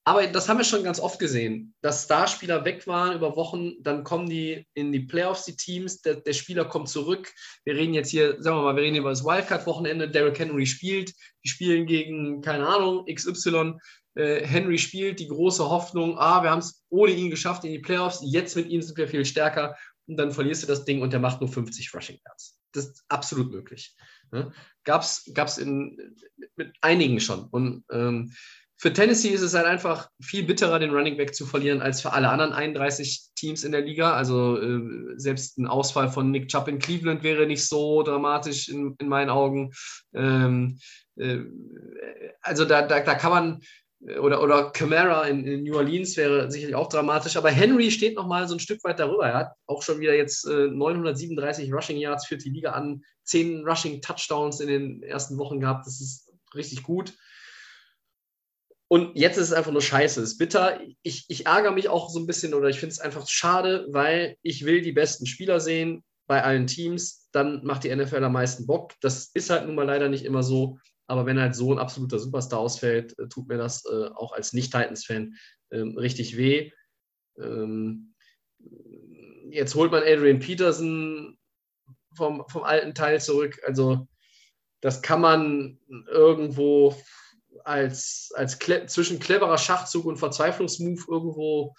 Aber das haben wir schon ganz oft gesehen, dass Starspieler weg waren über Wochen, dann kommen die in die Playoffs, die Teams, der, der Spieler kommt zurück. Wir reden jetzt hier, sagen wir mal, wir reden über das Wildcard-Wochenende, Derrick Henry spielt, die spielen gegen, keine Ahnung, XY. Äh, Henry spielt, die große Hoffnung, ah, wir haben es ohne ihn geschafft in die Playoffs, jetzt mit ihm sind wir viel stärker und dann verlierst du das Ding und der macht nur 50 Rushing Yards. Das ist absolut möglich. Ne? Gab es mit einigen schon. Und ähm, für Tennessee ist es halt einfach viel bitterer, den Running Back zu verlieren, als für alle anderen 31 Teams in der Liga. Also äh, selbst ein Ausfall von Nick Chubb in Cleveland wäre nicht so dramatisch in, in meinen Augen. Ähm, äh, also da, da, da kann man oder, oder Camara in, in, New Orleans wäre sicherlich auch dramatisch, aber Henry steht noch mal so ein Stück weit darüber. Er hat auch schon wieder jetzt äh, 937 Rushing Yards für die Liga an, 10 Rushing Touchdowns in den ersten Wochen gehabt. Das ist richtig gut. Und jetzt ist es einfach nur scheiße, es ist bitter. Ich, ich ärgere mich auch so ein bisschen oder ich finde es einfach schade, weil ich will die besten Spieler sehen bei allen Teams. Dann macht die NFL am meisten Bock. Das ist halt nun mal leider nicht immer so. Aber wenn halt so ein absoluter Superstar ausfällt, äh, tut mir das äh, auch als Nicht-Titans-Fan ähm, richtig weh. Ähm, jetzt holt man Adrian Peterson vom, vom alten Teil zurück. Also das kann man irgendwo als, als zwischen cleverer Schachzug und Verzweiflungsmove irgendwo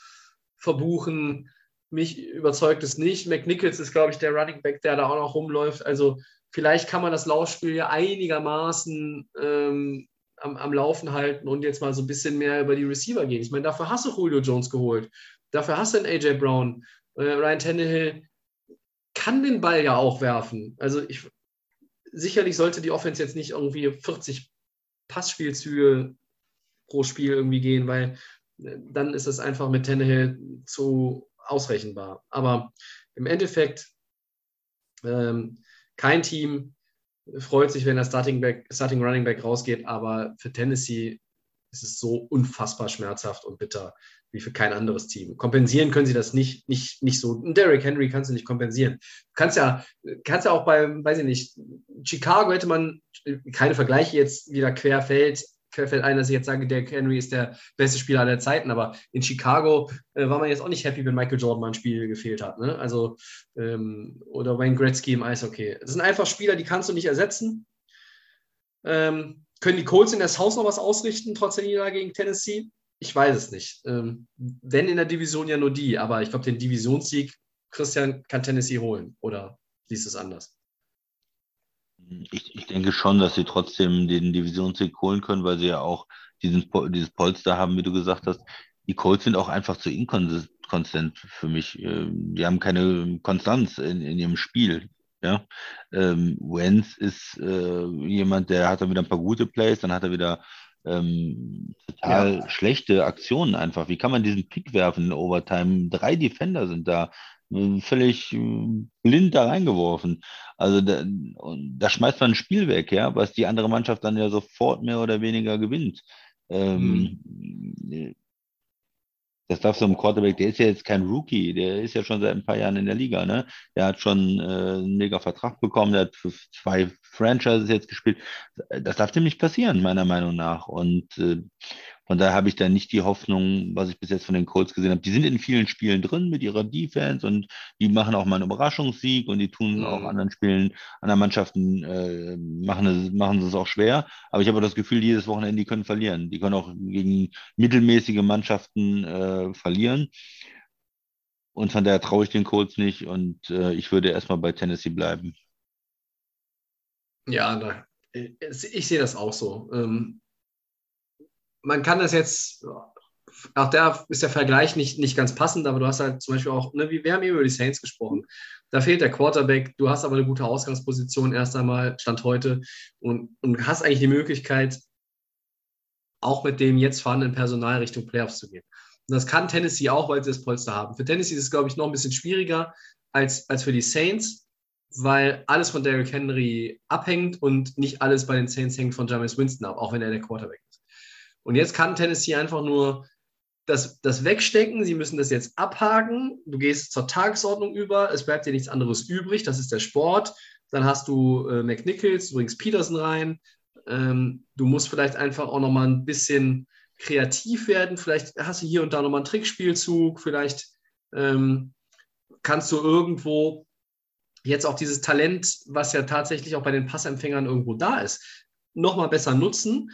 verbuchen. Mich überzeugt es nicht. McNichols ist, glaube ich, der Running Back, der da auch noch rumläuft. Also vielleicht kann man das Laufspiel ja einigermaßen ähm, am, am, Laufen halten und jetzt mal so ein bisschen mehr über die Receiver gehen. Ich meine, dafür hast du Julio Jones geholt. Dafür hast du einen AJ Brown. Äh, Ryan Tannehill kann den Ball ja auch werfen. Also ich, sicherlich sollte die Offense jetzt nicht irgendwie 40 Passspielzüge pro Spiel irgendwie gehen, weil äh, dann ist es einfach mit Tannehill zu ausrechenbar. Aber im Endeffekt, ähm, kein Team freut sich, wenn der Starting, Back, Starting Running Back rausgeht, aber für Tennessee ist es so unfassbar schmerzhaft und bitter wie für kein anderes Team. Kompensieren können sie das nicht, nicht, nicht so. Derrick Henry kannst du nicht kompensieren. Du kannst ja, kannst ja auch bei, weiß ich nicht, Chicago hätte man keine Vergleiche jetzt wieder querfeld, querfeld ein, dass ich jetzt sage, Derrick Henry ist der beste Spieler aller Zeiten, aber in Chicago äh, war man jetzt auch nicht happy, wenn Michael Jordan mal ein Spiel gefehlt hat. Ne? Also, ähm, oder Wayne Gretzky im Eishockey. Das sind einfach Spieler, die kannst du nicht ersetzen. Ähm, können die Colts in das Haus noch was ausrichten, trotz der Niederlage gegen Tennessee? Ich weiß es nicht. Ähm, wenn in der Division ja nur die, aber ich glaube, den Divisionssieg, Christian, kann Tennessee holen. Oder siehst du es anders? Ich, ich, denke schon, dass sie trotzdem den Divisionssieg holen können, weil sie ja auch diesen, dieses Polster haben, wie du gesagt hast. Die Colts sind auch einfach zu inkonsistent für mich. Ähm, die haben keine Konstanz in, in ihrem Spiel. Ja, ähm, Wenz ist äh, jemand, der hat dann wieder ein paar gute Plays, dann hat er wieder ähm, total ja. schlechte Aktionen einfach. Wie kann man diesen Pick werfen in Overtime? Drei Defender sind da äh, völlig äh, blind da reingeworfen. Also da, da, schmeißt man ein Spiel weg, ja, was die andere Mannschaft dann ja sofort mehr oder weniger gewinnt. Ähm, mhm das darf so ein Quarterback, der ist ja jetzt kein Rookie, der ist ja schon seit ein paar Jahren in der Liga, ne? Der hat schon äh, einen mega Vertrag bekommen, der hat für zwei Franchises jetzt gespielt. Das darf dem nicht passieren, meiner Meinung nach. Und äh, von daher habe ich da nicht die Hoffnung, was ich bis jetzt von den Colts gesehen habe. Die sind in vielen Spielen drin mit ihrer Defense und die machen auch mal einen Überraschungssieg und die tun mhm. auch anderen Spielen, anderen Mannschaften äh, machen, es, machen es auch schwer. Aber ich habe das Gefühl, jedes Wochenende, die können verlieren. Die können auch gegen mittelmäßige Mannschaften äh, verlieren. Und von daher traue ich den Colts nicht und äh, ich würde erstmal bei Tennessee bleiben. Ja, da, ich sehe das auch so. Ähm, man kann das jetzt, auch da ist der Vergleich nicht, nicht ganz passend, aber du hast halt zum Beispiel auch, ne, wir haben eben über die Saints gesprochen. Da fehlt der Quarterback, du hast aber eine gute Ausgangsposition erst einmal, Stand heute, und, und hast eigentlich die Möglichkeit, auch mit dem jetzt vorhandenen Personal Richtung Playoffs zu gehen. Und das kann Tennessee auch, weil sie das Polster haben. Für Tennessee ist es, glaube ich, noch ein bisschen schwieriger als, als für die Saints, weil alles von Derrick Henry abhängt und nicht alles bei den Saints hängt von James Winston ab, auch wenn er der Quarterback ist. Und jetzt kann Tennessee einfach nur das, das wegstecken. Sie müssen das jetzt abhaken. Du gehst zur Tagesordnung über. Es bleibt dir nichts anderes übrig. Das ist der Sport. Dann hast du äh, McNichols, du bringst Peterson rein. Ähm, du musst vielleicht einfach auch nochmal ein bisschen kreativ werden. Vielleicht hast du hier und da nochmal einen Trickspielzug, vielleicht ähm, kannst du irgendwo jetzt auch dieses Talent, was ja tatsächlich auch bei den Passempfängern irgendwo da ist, nochmal besser nutzen.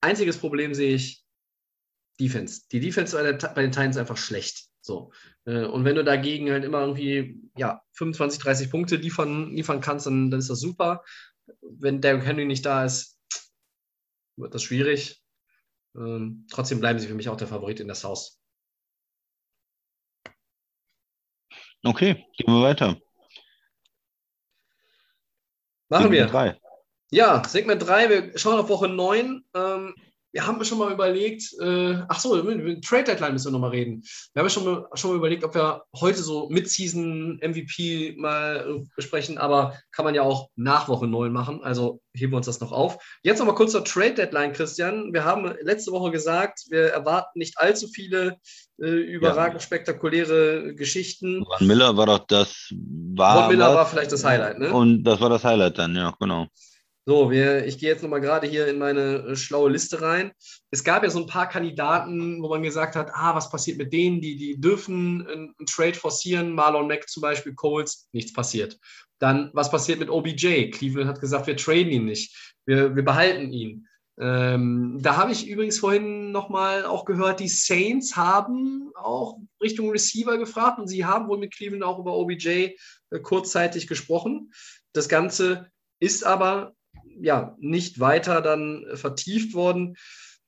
Einziges Problem sehe ich, Defense. Die Defense bei, den Titans ist einfach schlecht. So. Äh, und wenn du dagegen halt immer irgendwie ja, 25, 30 Punkte liefern, liefern kannst, dann, dann ist das super. Wenn Derrick Henry nicht da ist, wird das schwierig. Ähm, trotzdem bleiben sie für mich auch der Favorit in der South. Okay, gehen wir weiter. Machen Segment wir. Drei. Ja, Segment 3, wir schauen auf Woche 9. Ähm, wir haben schon mal überlegt, äh, ach so, mit Trade Deadline müssen wir nochmal reden. Wir haben schon mal, schon mal überlegt, ob wir heute so Mid-Season MVP mal äh, besprechen, aber kann man ja auch nach Woche 9 machen, also heben wir uns das noch auf. Jetzt nochmal kurz zur Trade Deadline, Christian. Wir haben letzte Woche gesagt, wir erwarten nicht allzu viele äh, überragend ja. spektakuläre Geschichten. Von Miller war doch das. War Von Miller was, war vielleicht das Highlight, ne? Und das war das Highlight dann, ja, genau. So, wir, ich gehe jetzt nochmal gerade hier in meine äh, schlaue Liste rein. Es gab ja so ein paar Kandidaten, wo man gesagt hat, ah, was passiert mit denen, die, die dürfen einen, Trade forcieren, Marlon Mack zum Beispiel, Coles, nichts passiert. Dann, was passiert mit OBJ? Cleveland hat gesagt, wir traden ihn nicht, wir, wir behalten ihn. Ähm, da habe ich übrigens vorhin nochmal auch gehört, die Saints haben auch Richtung Receiver gefragt und sie haben wohl mit Cleveland auch über OBJ äh, kurzzeitig gesprochen. Das Ganze ist aber ja, nicht weiter dann vertieft worden.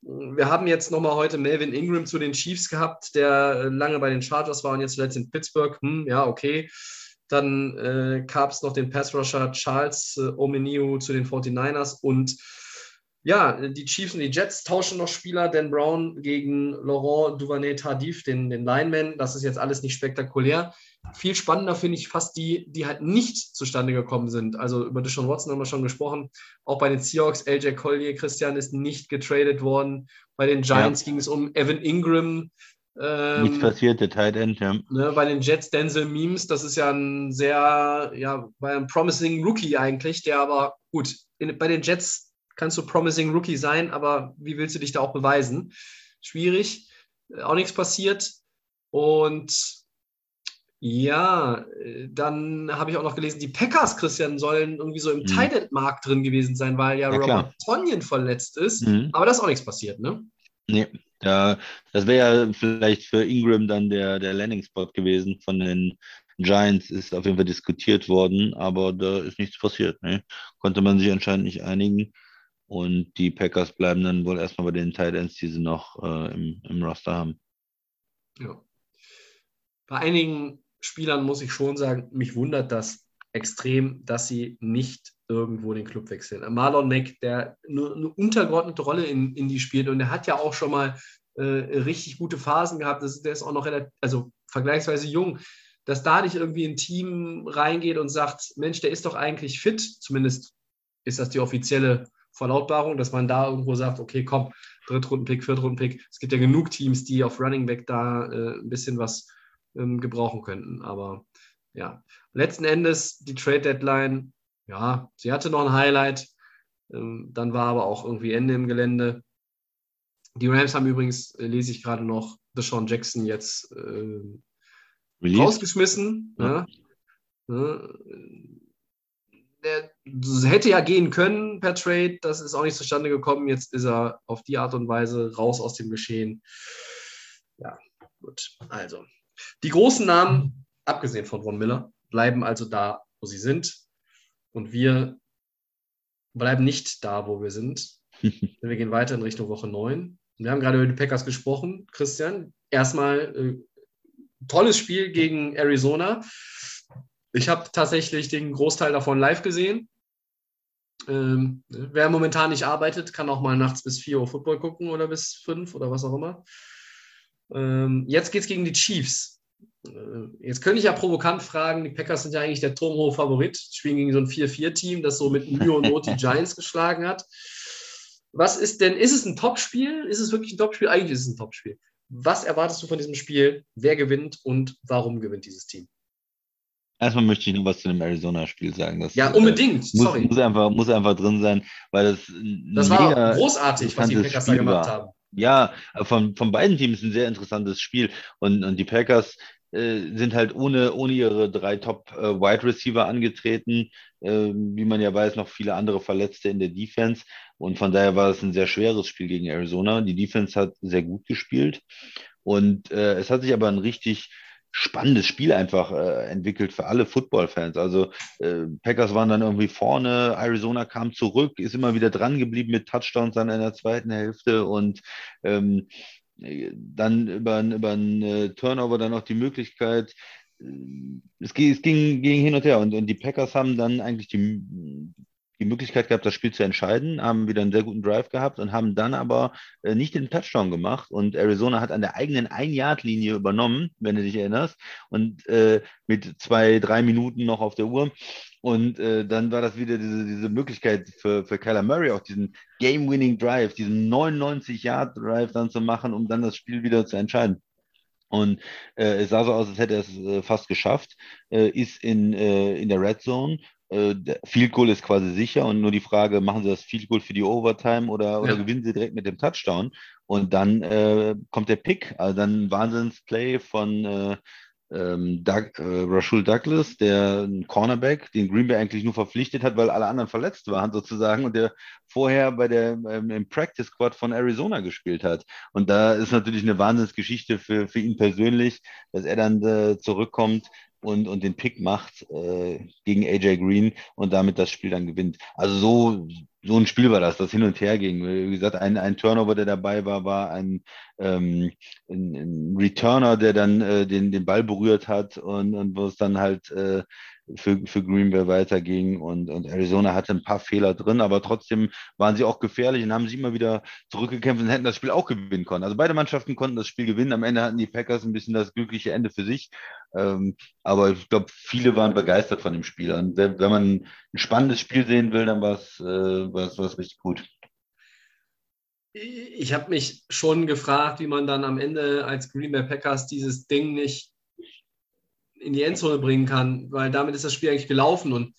Wir haben jetzt nochmal heute Melvin Ingram zu den Chiefs gehabt, der lange bei den Chargers war und jetzt zuletzt in Pittsburgh. Hm, ja, okay. Dann äh, gab es noch den Pass-Rusher Charles äh, Omeniu zu den 49ers und ja, die Chiefs und die Jets tauschen noch Spieler. Dan Brown gegen Laurent Duvernay-Tardif, den, den Lineman. Das ist jetzt alles nicht spektakulär. Viel spannender finde ich fast die, die halt nicht zustande gekommen sind. Also über Deshaun Watson haben wir schon gesprochen. Auch bei den Seahawks, LJ Collier, Christian ist nicht getradet worden. Bei den Giants ja. ging es um Evan Ingram. Ähm, Nichts passiert, der Tight End, ja. Ne, bei den Jets Denzel Memes, das ist ja ein sehr, ja, bei einem promising Rookie eigentlich, der aber, gut, in, bei den Jets kannst du promising Rookie sein, aber wie willst du dich da auch beweisen? Schwierig, auch nichts passiert. Und ja, äh, dann habe ich auch noch gelesen, die Packers, Christian, sollen irgendwie so im mhm. Tight-End-Markt drin gewesen sein, weil ja, ja Robert Tonyan verletzt ist. Mhm. Aber da ist auch nichts passiert, ne? Nee, da, das wäre ja vielleicht für Ingram dann der, der Landing-Spot gewesen von den Giants, ist auf jeden Fall diskutiert worden, aber da ist nichts passiert. Ne? Konnte man sich anscheinend nicht einigen. Und die Packers bleiben dann wohl erstmal bei den Tight Ends, die sie noch äh, im, im Roster haben. Ja. Bei einigen Spielern muss ich schon sagen, mich wundert das extrem, dass sie nicht irgendwo den Club wechseln. Marlon Mack, der nur eine untergeordnete Rolle in, in die spielt und der hat ja auch schon mal äh, richtig gute Phasen gehabt. Das, der ist auch noch relativ, also vergleichsweise jung. Dass da nicht irgendwie ein Team reingeht und sagt, Mensch, der ist doch eigentlich fit, zumindest ist das die offizielle Verlautbarung, dass man da irgendwo sagt, okay, komm, Drittrunden-Pick, Viertrunden-Pick. Es gibt ja genug Teams, die auf Running Back da äh, ein bisschen was ähm, gebrauchen könnten. Aber ja, letzten Endes die Trade Deadline, ja, sie hatte noch ein Highlight. Ähm, dann war aber auch irgendwie Ende im Gelände. Die Rams haben übrigens, äh, lese ich gerade noch, Deshaun Jackson jetzt äh, rausgeschmissen. Ja. Ja. Der hätte ja gehen können per Trade, das ist auch nicht zustande gekommen. Jetzt ist er auf die Art und Weise raus aus dem Geschehen. Ja, gut. Also, die großen Namen, abgesehen von Von Miller, bleiben also da, wo sie sind. Und wir bleiben nicht da, wo wir sind. *laughs* wir gehen weiter in Richtung Woche 9. Wir haben gerade über die Packers gesprochen. Christian, erstmal äh, tolles Spiel gegen Arizona. Ich habe tatsächlich den Großteil davon live gesehen. Ähm, wer momentan nicht arbeitet, kann auch mal nachts bis 4 Uhr Football gucken oder bis 5 oder was auch immer. Ähm, jetzt geht es gegen die Chiefs. Äh, jetzt könnte ich ja provokant fragen, die Packers sind ja eigentlich der turmhohe Favorit, spielen gegen so ein 4-4-Team, das so mit Mühe und Not die *laughs* Giants geschlagen hat. Was ist denn, ist es ein Topspiel? Ist es wirklich ein Topspiel? Eigentlich ist es ein Topspiel. Was erwartest du von diesem Spiel? Wer gewinnt und warum gewinnt dieses Team? Erstmal möchte ich noch was zu dem Arizona-Spiel sagen. Das, ja, unbedingt. Äh, muss, Sorry. Muss einfach, muss einfach drin sein, weil das. Das war großartig, was die Packers da gemacht war. haben. Ja, von, von beiden Teams ein sehr interessantes Spiel. Und, und die Packers äh, sind halt ohne, ohne ihre drei Top-Wide äh, Receiver angetreten. Äh, wie man ja weiß, noch viele andere Verletzte in der Defense. Und von daher war es ein sehr schweres Spiel gegen Arizona. Die Defense hat sehr gut gespielt. Und äh, es hat sich aber ein richtig spannendes Spiel einfach äh, entwickelt für alle Football-Fans. Also äh, Packers waren dann irgendwie vorne, Arizona kam zurück, ist immer wieder dran geblieben mit Touchdowns dann in der zweiten Hälfte und ähm, dann über, über einen äh, Turnover dann auch die Möglichkeit, äh, es ging, es ging, ging hin und her und, und die Packers haben dann eigentlich die, die Möglichkeit gehabt, das Spiel zu entscheiden, haben wieder einen sehr guten Drive gehabt und haben dann aber äh, nicht den Touchdown gemacht. Und Arizona hat an der eigenen Ein-Yard-Linie übernommen, wenn du dich erinnerst, und äh, mit zwei, drei Minuten noch auf der Uhr. Und äh, dann war das wieder diese, diese Möglichkeit für, für Kyler Murray, auch diesen Game-Winning Drive, diesen 99-Yard-Drive dann zu machen, um dann das Spiel wieder zu entscheiden. Und äh, es sah so aus, als hätte er es äh, fast geschafft, äh, ist in, äh, in der Red Zone äh, Field Goal ist quasi sicher und nur die Frage, machen sie das Field Goal für die Overtime oder, oder ja. gewinnen sie direkt mit dem Touchdown? Und dann äh, kommt der Pick, also dann ein Wahnsinnsplay von äh, ähm, Doug, äh, Rashul Douglas, der ein Cornerback, den Green Bay eigentlich nur verpflichtet hat, weil alle anderen verletzt waren sozusagen und der vorher bei der ähm, im Practice Squad von Arizona gespielt hat. Und da ist natürlich eine Wahnsinnsgeschichte für, für ihn persönlich, dass er dann äh, zurückkommt und, und den Pick macht äh, gegen AJ Green und damit das Spiel dann gewinnt. Also so, so ein Spiel war das, das hin und her ging. Wie gesagt, ein, ein Turnover, der dabei war, war ein, ähm, ein, ein Returner, der dann äh, den, den Ball berührt hat und, und wo es dann halt äh, für, für Green Bay weiterging. Und, und Arizona hatte ein paar Fehler drin, aber trotzdem waren sie auch gefährlich und haben sich immer wieder zurückgekämpft und hätten das Spiel auch gewinnen können. Also beide Mannschaften konnten das Spiel gewinnen. Am Ende hatten die Packers ein bisschen das glückliche Ende für sich. Ähm, aber ich glaube, viele waren begeistert von dem Spiel. Und wenn man ein spannendes Spiel sehen will, dann war es äh, richtig gut. Ich habe mich schon gefragt, wie man dann am Ende als Green Bay Packers dieses Ding nicht in die Endzone bringen kann, weil damit ist das Spiel eigentlich gelaufen. Und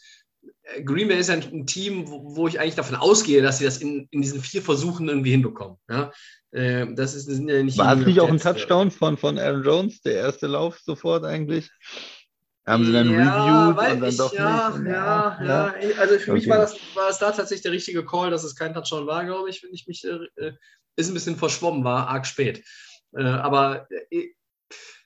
äh, Green Bay ist ein, Team, wo, wo, ich eigentlich davon ausgehe, dass sie das in, in diesen vier Versuchen irgendwie hinbekommen. Ja? Äh, das, ist, das sind ja nicht War es nicht auch ein Touchdown von, von Aaron Jones, der erste Lauf sofort eigentlich? Haben sie dann ja, reviewed und dann ich, doch ja, nicht? Ja, ja, ja. Also für okay. mich war das, war das da tatsächlich der richtige Call, dass es kein Touchdown war, glaube ich, wenn ich mich, äh, äh ist ein bisschen verschwommen war, arg spät. Äh, aber äh,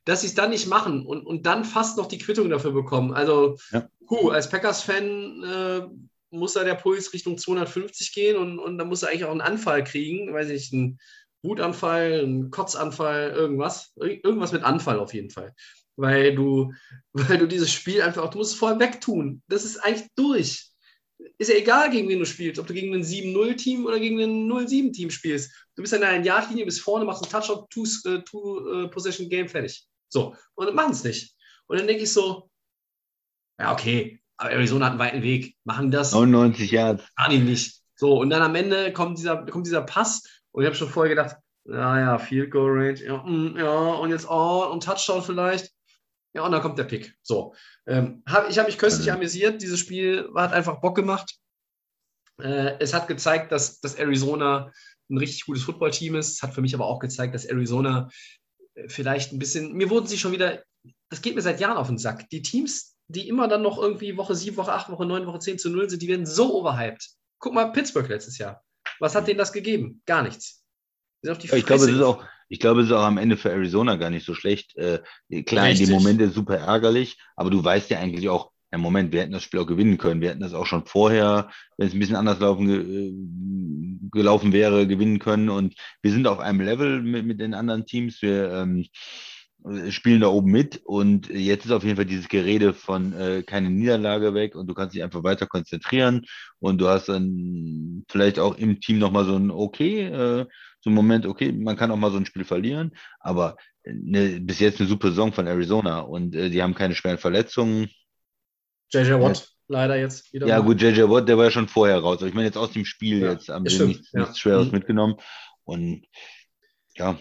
dass sie es dann nicht machen und, und dann fast noch die Quittung dafür bekommen. Also, ja. Huh, als Packers-Fan äh, muss da der Puls Richtung 250 gehen und, und dann muss er eigentlich auch einen Anfall kriegen, weiß ich, einen Wutanfall, einen Kotzanfall, irgendwas. Irgendwas mit Anfall auf jeden Fall. Weil du, *laughs* weil du dieses Spiel einfach, du musst es vorher wegtun. Das ist eigentlich durch. Ist ja egal, gegen wen du spielst, ob du gegen ein 7-0-Team oder gegen ein 0-7-Team spielst. Du bist an der Yard-Linie, bist vorne, machst einen Touchdown, Two-Possession-Game, fertig. So, und dann machen es nicht. Und dann denke ich so, ja, okay, aber Arizona hat einen weiten Weg, machen das. 99 Yards. Kann ich nicht. So, und dann am Ende kommt dieser, kommt dieser Pass und ich habe schon vorher gedacht, ja, ja, Field Goal Range, ja, mm, ja, und jetzt oh, und Touchdown vielleicht. Ja, und dann kommt der Pick. So. Ähm, hab, ich habe mich köstlich mhm. amüsiert. Dieses Spiel hat einfach Bock gemacht. Äh, es hat gezeigt, dass, dass Arizona ein richtig gutes Footballteam ist. Es hat für mich aber auch gezeigt, dass Arizona vielleicht ein bisschen, mir wurden sie schon wieder, das geht mir seit Jahren auf den Sack. Die Teams, die immer dann noch irgendwie Woche 7, Woche 8, Woche 9, Woche 10 zu 0 sind, die werden so overhyped. Guck mal, Pittsburgh letztes Jahr. Was hat denen das gegeben? Gar nichts. ich glaube, es ist auch, ich glaube, es ist auch am Ende für Arizona gar nicht so schlecht. Äh, klar, Richtig. in dem Moment ist super ärgerlich, aber du weißt ja eigentlich auch, ja, Moment, wir hätten das Spiel auch gewinnen können. Wir hätten das auch schon vorher, wenn es ein bisschen anders laufen, ge gelaufen wäre, gewinnen können. Und wir sind auf einem Level mit, mit den anderen Teams. Wir ähm, spielen da oben mit. Und jetzt ist auf jeden Fall dieses Gerede von äh, keine Niederlage weg und du kannst dich einfach weiter konzentrieren. Und du hast dann vielleicht auch im Team nochmal so ein Okay, äh, so ein Moment, okay, man kann auch mal so ein Spiel verlieren. Aber eine, bis jetzt eine super Saison von Arizona und äh, die haben keine schweren Verletzungen JJ Watt ja. leider jetzt wieder. Ja, mal. gut, JJ Watt, der war ja schon vorher raus. Aber ich meine, jetzt aus dem Spiel, ja, jetzt haben sie nichts, nichts Schweres mhm. mitgenommen. Und ja.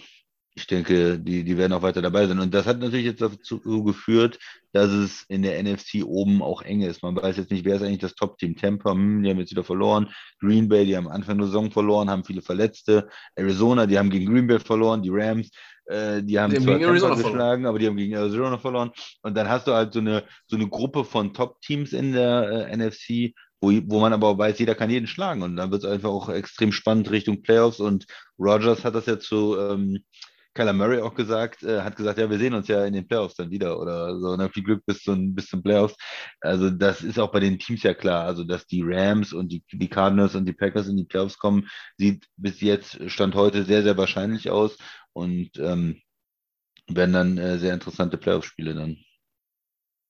ich denke, die, die werden auch weiter dabei sein. Und das hat natürlich jetzt dazu geführt, dass es in der NFC oben auch eng ist. Man weiß jetzt nicht, wer ist eigentlich das Top-Team. Tampa, hm, die haben jetzt wieder verloren. Green Bay, die haben Anfang der Saison verloren, haben viele Verletzte. Arizona, die haben gegen Green Bay verloren. Die Rams, äh, die haben die zwar Tampa geschlagen, aber die haben gegen Arizona verloren. Und dann hast du halt so eine, so eine Gruppe von Top-Teams in der äh, NFC, wo, wo man aber weiß, jeder kann jeden schlagen. Und dann wird es einfach auch extrem spannend Richtung Playoffs. Und Rogers hat das ja zu ähm, Kyler Murray auch gesagt, äh, hat gesagt, ja, wir sehen uns ja in den Playoffs dann wieder oder so. Ne? Viel Glück bis zum, bis zum Playoffs. Also das ist auch bei den Teams ja klar. Also dass die Rams und die, die Cardinals und die Packers in die Playoffs kommen, sieht bis jetzt, Stand heute, sehr, sehr wahrscheinlich aus. Und ähm, werden dann äh, sehr interessante Playoff-Spiele dann.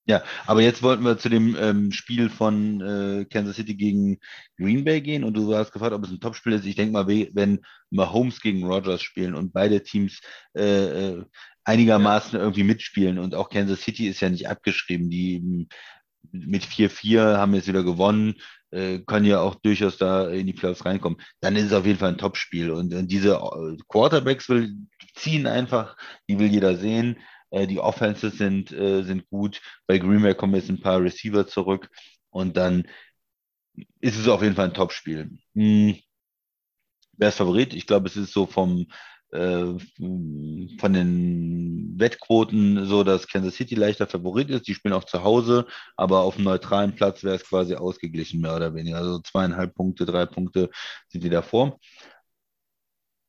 Ja, aber jetzt wollten wir zu dem ähm, Spiel von äh, Kansas City gegen Green Bay gehen und du hast gefragt, ob es ein Topspiel ist. Ich denke mal, wenn Mahomes gegen Rogers spielen und beide Teams äh, äh einigermaßen ja. irgendwie mitspielen und auch Kansas City ist ja nicht abgeschrieben, die mit 4-4 haben jetzt wieder gewonnen, äh, können ja auch durchaus da in die Playoffs reinkommen. Dann ist es auf jeden Fall ein Topspiel und, und diese äh, Quarterbacks will, ziehen einfach, die will jeder sehen. Äh, die Offenses sind, äh, sind gut. Bei Green Bay kommen jetzt ein paar Receiver zurück und dann ist es auf jeden Fall ein Topspiel. Hm. Wer ist Favorit? Ich glaube, es ist so vom äh, von den Wettquoten so, dass Kansas City leichter Favorit ist. Die spielen auch zu Hause, aber auf einem neutralen Platz wäre es quasi ausgeglichen, mehr oder weniger. Also zweieinhalb Punkte, drei Punkte sind die davor.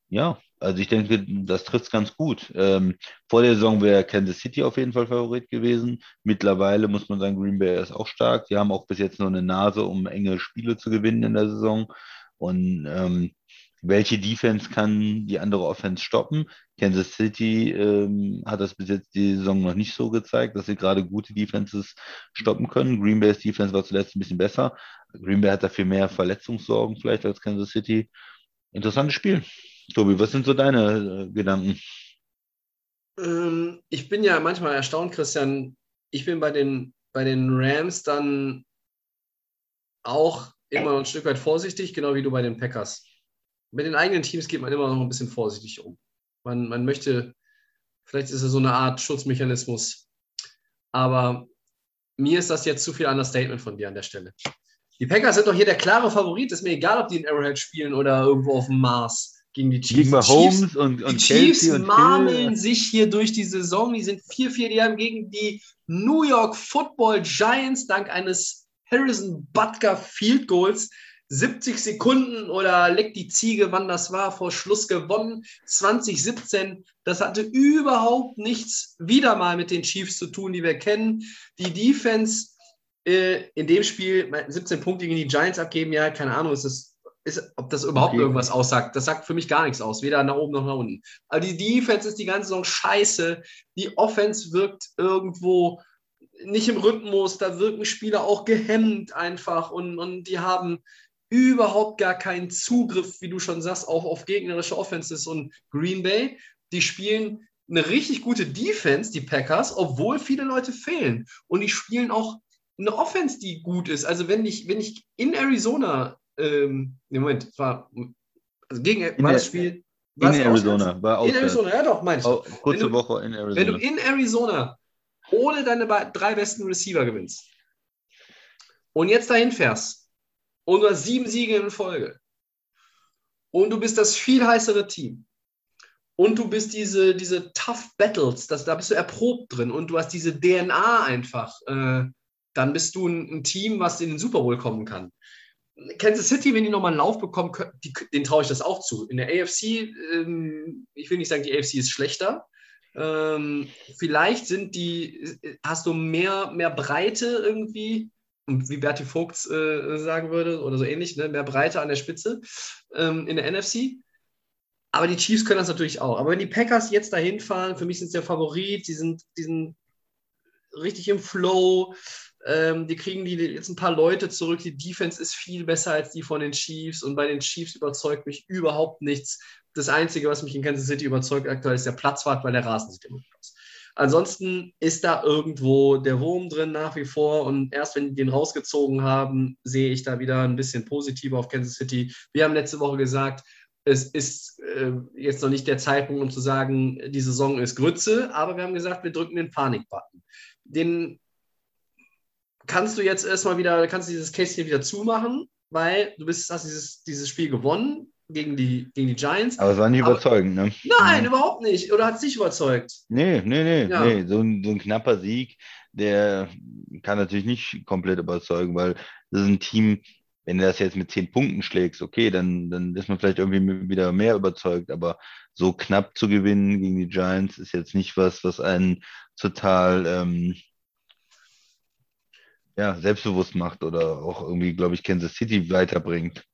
Ja, also ich denke, das trifft es ganz gut. Ähm, vor der Saison wäre Kansas City auf jeden Fall Favorit gewesen. Mittlerweile muss man sagen, Green Bay ist auch stark. Die haben auch bis jetzt nur eine Nase, um enge Spiele zu gewinnen in der Saison. Und ähm, welche Defense kann die andere Offense stoppen? Kansas City ähm, hat das bis jetzt die Saison noch nicht so gezeigt, dass sie gerade gute Defenses stoppen können. Green Bay's Defense war zuletzt ein bisschen besser. Green Bay hat dafür mehr Verletzungssorgen vielleicht als Kansas City. Interessantes Spiel. Tobi, was sind so deine äh, Gedanken? Ähm, ich bin ja manchmal erstaunt, Christian. Ich bin bei den, bei den Rams dann auch immer ein Stück weit vorsichtig, genau wie du bei den Packers. Mit den eigenen Teams geht man immer noch ein bisschen vorsichtig um. Man, man möchte, vielleicht ist es so eine Art Schutzmechanismus. Aber mir ist das jetzt zu viel Understatement von dir an der Stelle. Die Packers sind doch hier der klare Favorit. Ist mir egal, ob die in Arrowhead spielen oder irgendwo auf dem Mars gegen die Chiefs. Gegen Mahomes und, und Die Chiefs und marmeln Hill. sich hier durch die Saison. Die sind 4-4. Die haben gegen die New York Football Giants dank eines Harrison Butker Field Goals 70 Sekunden oder leckt die Ziege, wann das war, vor Schluss gewonnen. 2017. Das hatte überhaupt nichts wieder mal mit den Chiefs zu tun, die wir kennen. Die Defense äh, in dem Spiel 17 Punkte gegen die Giants abgeben, ja, keine Ahnung, ist das ist, ob das überhaupt okay. irgendwas aussagt. Das sagt für mich gar nichts aus, weder nach oben noch nach unten. Aber die Defense ist die ganze Saison scheiße. Die Offense wirkt irgendwo nicht im Rhythmus. Da wirken Spieler auch gehemmt einfach und, und die haben überhaupt gar keinen Zugriff, wie du schon sagst, auch auf gegnerische Offenses und Green Bay. Die spielen eine richtig gute Defense, die Packers, obwohl viele Leute fehlen. Und die spielen auch eine Offense, die gut ist. Also wenn ich, wenn ich in Arizona ähm, Moment, es war also gegen in war das Spiel. In Arizona, war auch. In Arizona, ja doch, meine ich. Oh, kurze du, Woche in Arizona. Wenn du in Arizona ohne deine drei besten Receiver gewinnst und jetzt dahin fährst und du hast sieben Siege in Folge und du bist das viel heißere Team und du bist diese, diese Tough Battles, das, da bist du erprobt drin und du hast diese DNA einfach, äh, dann bist du ein, ein Team, was in den Super Bowl kommen kann. Kansas City, wenn die nochmal einen Lauf bekommen, die, denen traue ich das auch zu. In der AFC, ähm, ich will nicht sagen, die AFC ist schlechter. Ähm, vielleicht sind die, hast du mehr, mehr Breite irgendwie, wie Bertie Vogt äh, sagen würde, oder so ähnlich, ne? mehr Breite an der Spitze ähm, in der NFC. Aber die Chiefs können das natürlich auch. Aber wenn die Packers jetzt dahin fahren, für mich sind es der Favorit, die sind, die sind richtig im Flow. Ähm, die kriegen die jetzt ein paar Leute zurück. Die Defense ist viel besser als die von den Chiefs und bei den Chiefs überzeugt mich überhaupt nichts. Das Einzige, was mich in Kansas City überzeugt aktuell, ist der Platzwart, weil der Rasen sieht immer gut aus. Ansonsten ist da irgendwo der Wurm drin nach wie vor und erst wenn die den rausgezogen haben, sehe ich da wieder ein bisschen positiver auf Kansas City. Wir haben letzte Woche gesagt, es ist äh, jetzt noch nicht der Zeitpunkt, um zu sagen, die Saison ist Grütze, aber wir haben gesagt, wir drücken den Panikbutton. Den kannst du jetzt erstmal wieder, kannst du dieses hier wieder zumachen, weil du bist, hast dieses, dieses Spiel gewonnen gegen die, gegen die Giants. Aber es war nicht aber, überzeugend, ne? Nein, mhm. überhaupt nicht. Oder hat es dich überzeugt? Nee, nee, nee, ja. nee. So ein, so ein knapper Sieg, der kann natürlich nicht komplett überzeugen, weil das ist ein Team, wenn du das jetzt mit zehn Punkten schlägst, okay, dann, dann ist man vielleicht irgendwie wieder mehr überzeugt, aber so knapp zu gewinnen gegen die Giants ist jetzt nicht was, was einen total ähm, ja, selbstbewusst macht oder auch irgendwie, glaube ich, Kansas City weiterbringt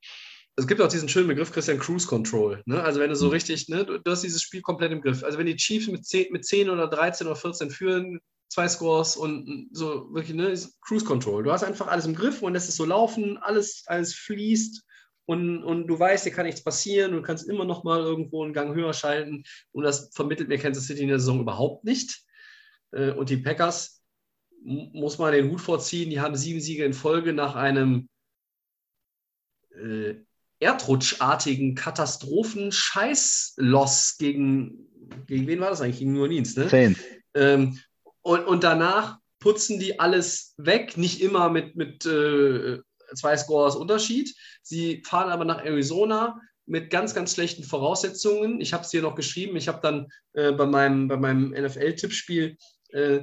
es gibt auch diesen schönen Begriff Christian Cruise Control. Ne? Also wenn du so mhm. richtig, ne, du, du, hast dieses Spiel komplett im Griff. Also wenn die Chiefs mit 10, mit 10 oder 13 oder 14 führen, zwei Scores und so wirklich, ne, Cruise Control. Du hast einfach alles im Griff und lässt es so laufen, alles, alles fließt und, und du weißt, dir kann nichts passieren, du kannst immer noch mal irgendwo einen Gang höher schalten und das vermittelt mir Kansas City in der Saison überhaupt nicht. Äh, und die Packers muss man den Hut vorziehen, die haben sieben Siege in Folge nach einem äh, erdrutschartigen Katastrophen-Scheiß-Loss gegen, gegen wen war das eigentlich? Gegen New Orleans, ne? Ähm, und, und danach putzen die alles weg, nicht immer mit, mit äh, zwei Scores Unterschied. Sie fahren aber nach Arizona mit ganz, ganz schlechten Voraussetzungen. Ich habe es hier noch geschrieben. Ich habe dann äh, bei meinem, bei meinem NFL-Tippspiel äh,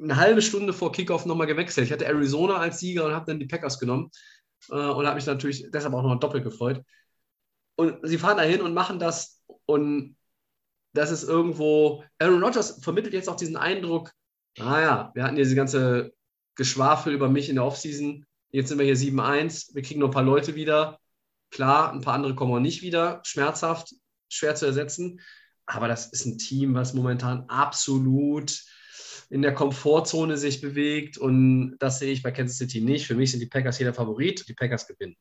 eine halbe Stunde vor Kickoff nochmal gewechselt. Ich hatte Arizona als Sieger und habe dann die Packers genommen äh, und habe mich natürlich deshalb auch noch doppelt gefreut. Und sie fahren dahin und machen das und das ist irgendwo, Aaron Rodgers vermittelt jetzt auch diesen Eindruck, naja, wir hatten diese ganze Geschwafel über mich in der Offseason, jetzt sind wir hier 7-1, wir kriegen noch ein paar Leute wieder, klar, ein paar andere kommen auch nicht wieder, schmerzhaft, schwer zu ersetzen, aber das ist ein Team, was momentan absolut in der Komfortzone sich bewegt und das sehe ich bei Kansas City nicht. Für mich sind die Packers hier der Favorit und die Packers gewinnen.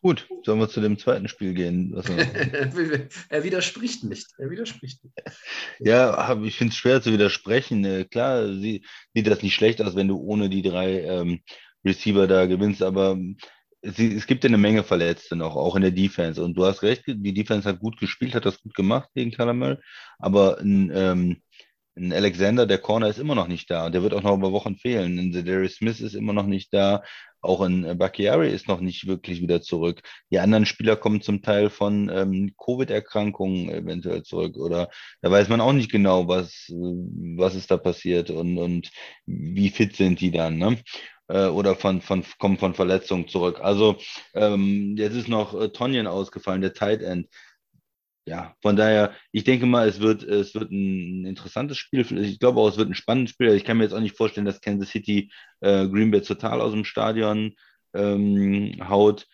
Gut, sollen wir zu dem zweiten Spiel gehen? *laughs* er widerspricht nicht. Er widerspricht nicht. *laughs* Ja, ich finde es schwer zu widersprechen. Äh, klar, sieht das nicht schlecht aus, wenn du ohne die drei ähm, Receiver da gewinnst, aber es, es gibt ja eine Menge Verletzte noch, auch in der Defense. Und du hast recht, die Defense hat gut gespielt, hat das gut gemacht gegen Calamel. Aber ein, ähm, ein Alexander, der Corner, ist immer noch nicht da. Und der wird auch noch über Wochen fehlen. Ein Darius Smith ist immer noch nicht da. Auch ein Bakiari ist noch nicht wirklich wieder zurück. Die anderen Spieler kommen zum Teil von ähm, Covid-Erkrankungen eventuell zurück. Oder da weiß man auch nicht genau, was, was ist da passiert und, und wie fit sind die dann. Ne? Äh, oder von, von, kommen von Verletzungen zurück. Also ähm, jetzt ist noch äh, Tonjen ausgefallen, der Tight End. Ja, von daher, ich denke mal, es wird, es wird ein interessantes Spiel. Ich glaube auch, es wird ein spannendes Spiel. Ich kann mir jetzt auch nicht vorstellen, dass Kansas City äh, Green Bay total aus dem Stadion ähm, haut.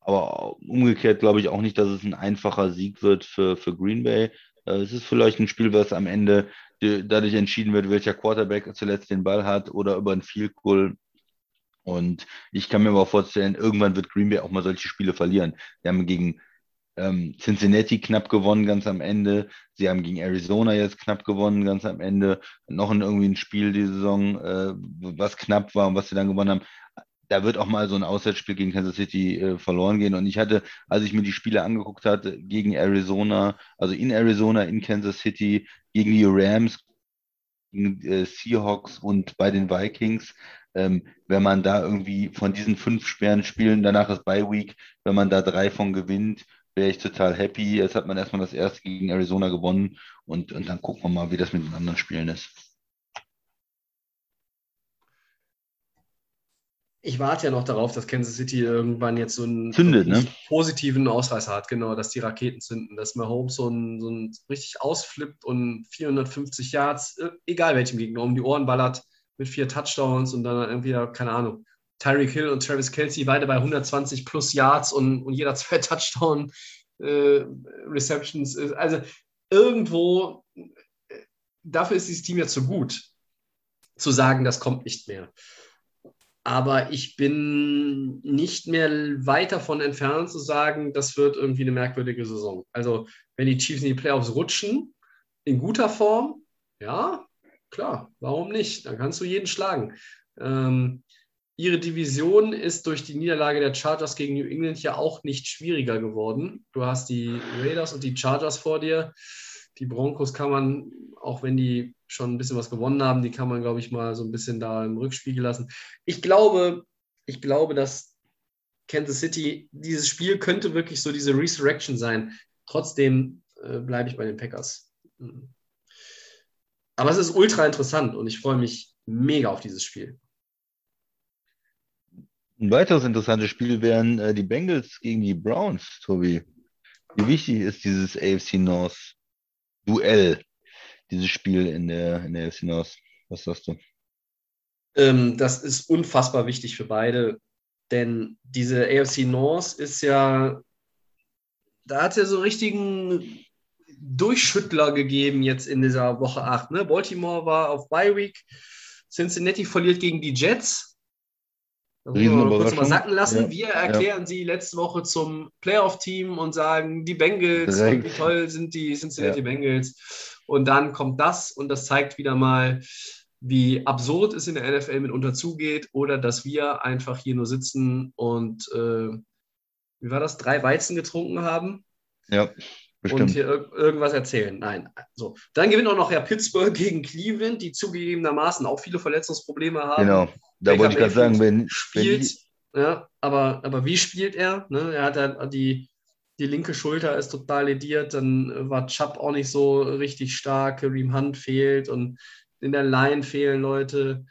Aber umgekehrt glaube ich auch nicht, dass es ein einfacher Sieg wird für, für Green Bay. Äh, es ist vielleicht ein Spiel, was am Ende dadurch entschieden wird, welcher Quarterback zuletzt den Ball hat oder über ein Field Goal und ich kann mir aber vorstellen, irgendwann wird Green Bay auch mal solche Spiele verlieren. Sie haben gegen ähm, Cincinnati knapp gewonnen, ganz am Ende. Sie haben gegen Arizona jetzt knapp gewonnen, ganz am Ende. Noch in irgendwie ein Spiel die Saison, äh, was knapp war und was sie dann gewonnen haben. Da wird auch mal so ein Auswärtsspiel gegen Kansas City äh, verloren gehen. Und ich hatte, als ich mir die Spiele angeguckt hatte, gegen Arizona, also in Arizona, in Kansas City, gegen die Rams, gegen äh, Seahawks und bei den Vikings, ähm, wenn man da irgendwie von diesen fünf schweren Spielen, danach ist Bye Week, wenn man da drei von gewinnt, wäre ich total happy. Jetzt hat man erstmal das erste gegen Arizona gewonnen und, und dann gucken wir mal, wie das mit den anderen Spielen ist. Ich warte ja noch darauf, dass Kansas City irgendwann jetzt so einen Zündet, ne? positiven Ausreißer hat, genau, dass die Raketen zünden, dass Mahomes so ein, so ein richtig ausflippt und 450 Yards, äh, egal welchem Gegner, um die Ohren ballert mit vier Touchdowns und dann irgendwie, keine Ahnung, Tyreek Hill und Travis Kelsey beide bei 120 plus Yards und, und jeder zwei *laughs* Touchdown äh, Receptions. Also irgendwo, dafür ist dieses Team ja zu gut, zu sagen, das kommt nicht mehr. Aber ich bin nicht mehr weit davon entfernt zu sagen, das wird irgendwie eine merkwürdige Saison. Also, wenn die Chiefs in die Playoffs rutschen, in guter Form, ja, klar, warum nicht? Dann kannst du jeden schlagen. Ähm, ihre Division ist durch die Niederlage der Chargers gegen New England ja auch nicht schwieriger geworden. Du hast die Raiders und die Chargers vor dir. Die Broncos kann man, auch wenn die schon ein bisschen was gewonnen haben, die kann man, glaube ich, mal so ein bisschen da im Rückspiegel lassen. Ich glaube, ich glaube, dass Kansas City, dieses Spiel könnte wirklich so diese Resurrection sein. Trotzdem äh, bleibe ich bei den Packers. Mhm. Aber es ist ultra interessant und ich freue mich mega auf dieses Spiel. Ein weiteres interessantes Spiel wären äh, die Bengals gegen die Browns, Tobi. Wie wichtig ist dieses AFC North Duell, dieses Spiel in der, in North? Was sagst du? Ähm, das ist unfassbar wichtig für beide, denn diese AFC North ist ja, da hat es ja so richtigen Durchschüttler gegeben jetzt in dieser Woche 8. Ne? Baltimore war auf Bye Week, Cincinnati verliert gegen die Jets. Man kurz mal sacken lassen. Ja, Wir erklären ja. sie letzte Woche zum Playoff-Team und sagen, die Bengals, wie toll sind die Cincinnati ja. Bengals. Und dann kommt das und das zeigt wieder mal, wie absurd es in der NFL mitunter zugeht oder dass wir einfach hier nur sitzen und, äh, wie war das, drei Weizen getrunken haben. Ja. Bestimmt. Und hier ir irgendwas erzählen. Nein. So. Dann gewinnt auch noch Herr Pittsburgh gegen Cleveland, die zugegebenermaßen auch viele Verletzungsprobleme haben. Genau. Da wollte ich gerade sagen, wenn. Spielt, wenn ja, aber, aber wie spielt er? Ne? Er hat ja die, die linke Schulter ist total lediert, dann war Chubb auch nicht so richtig stark, Kareem Hunt fehlt und in der Line fehlen Leute.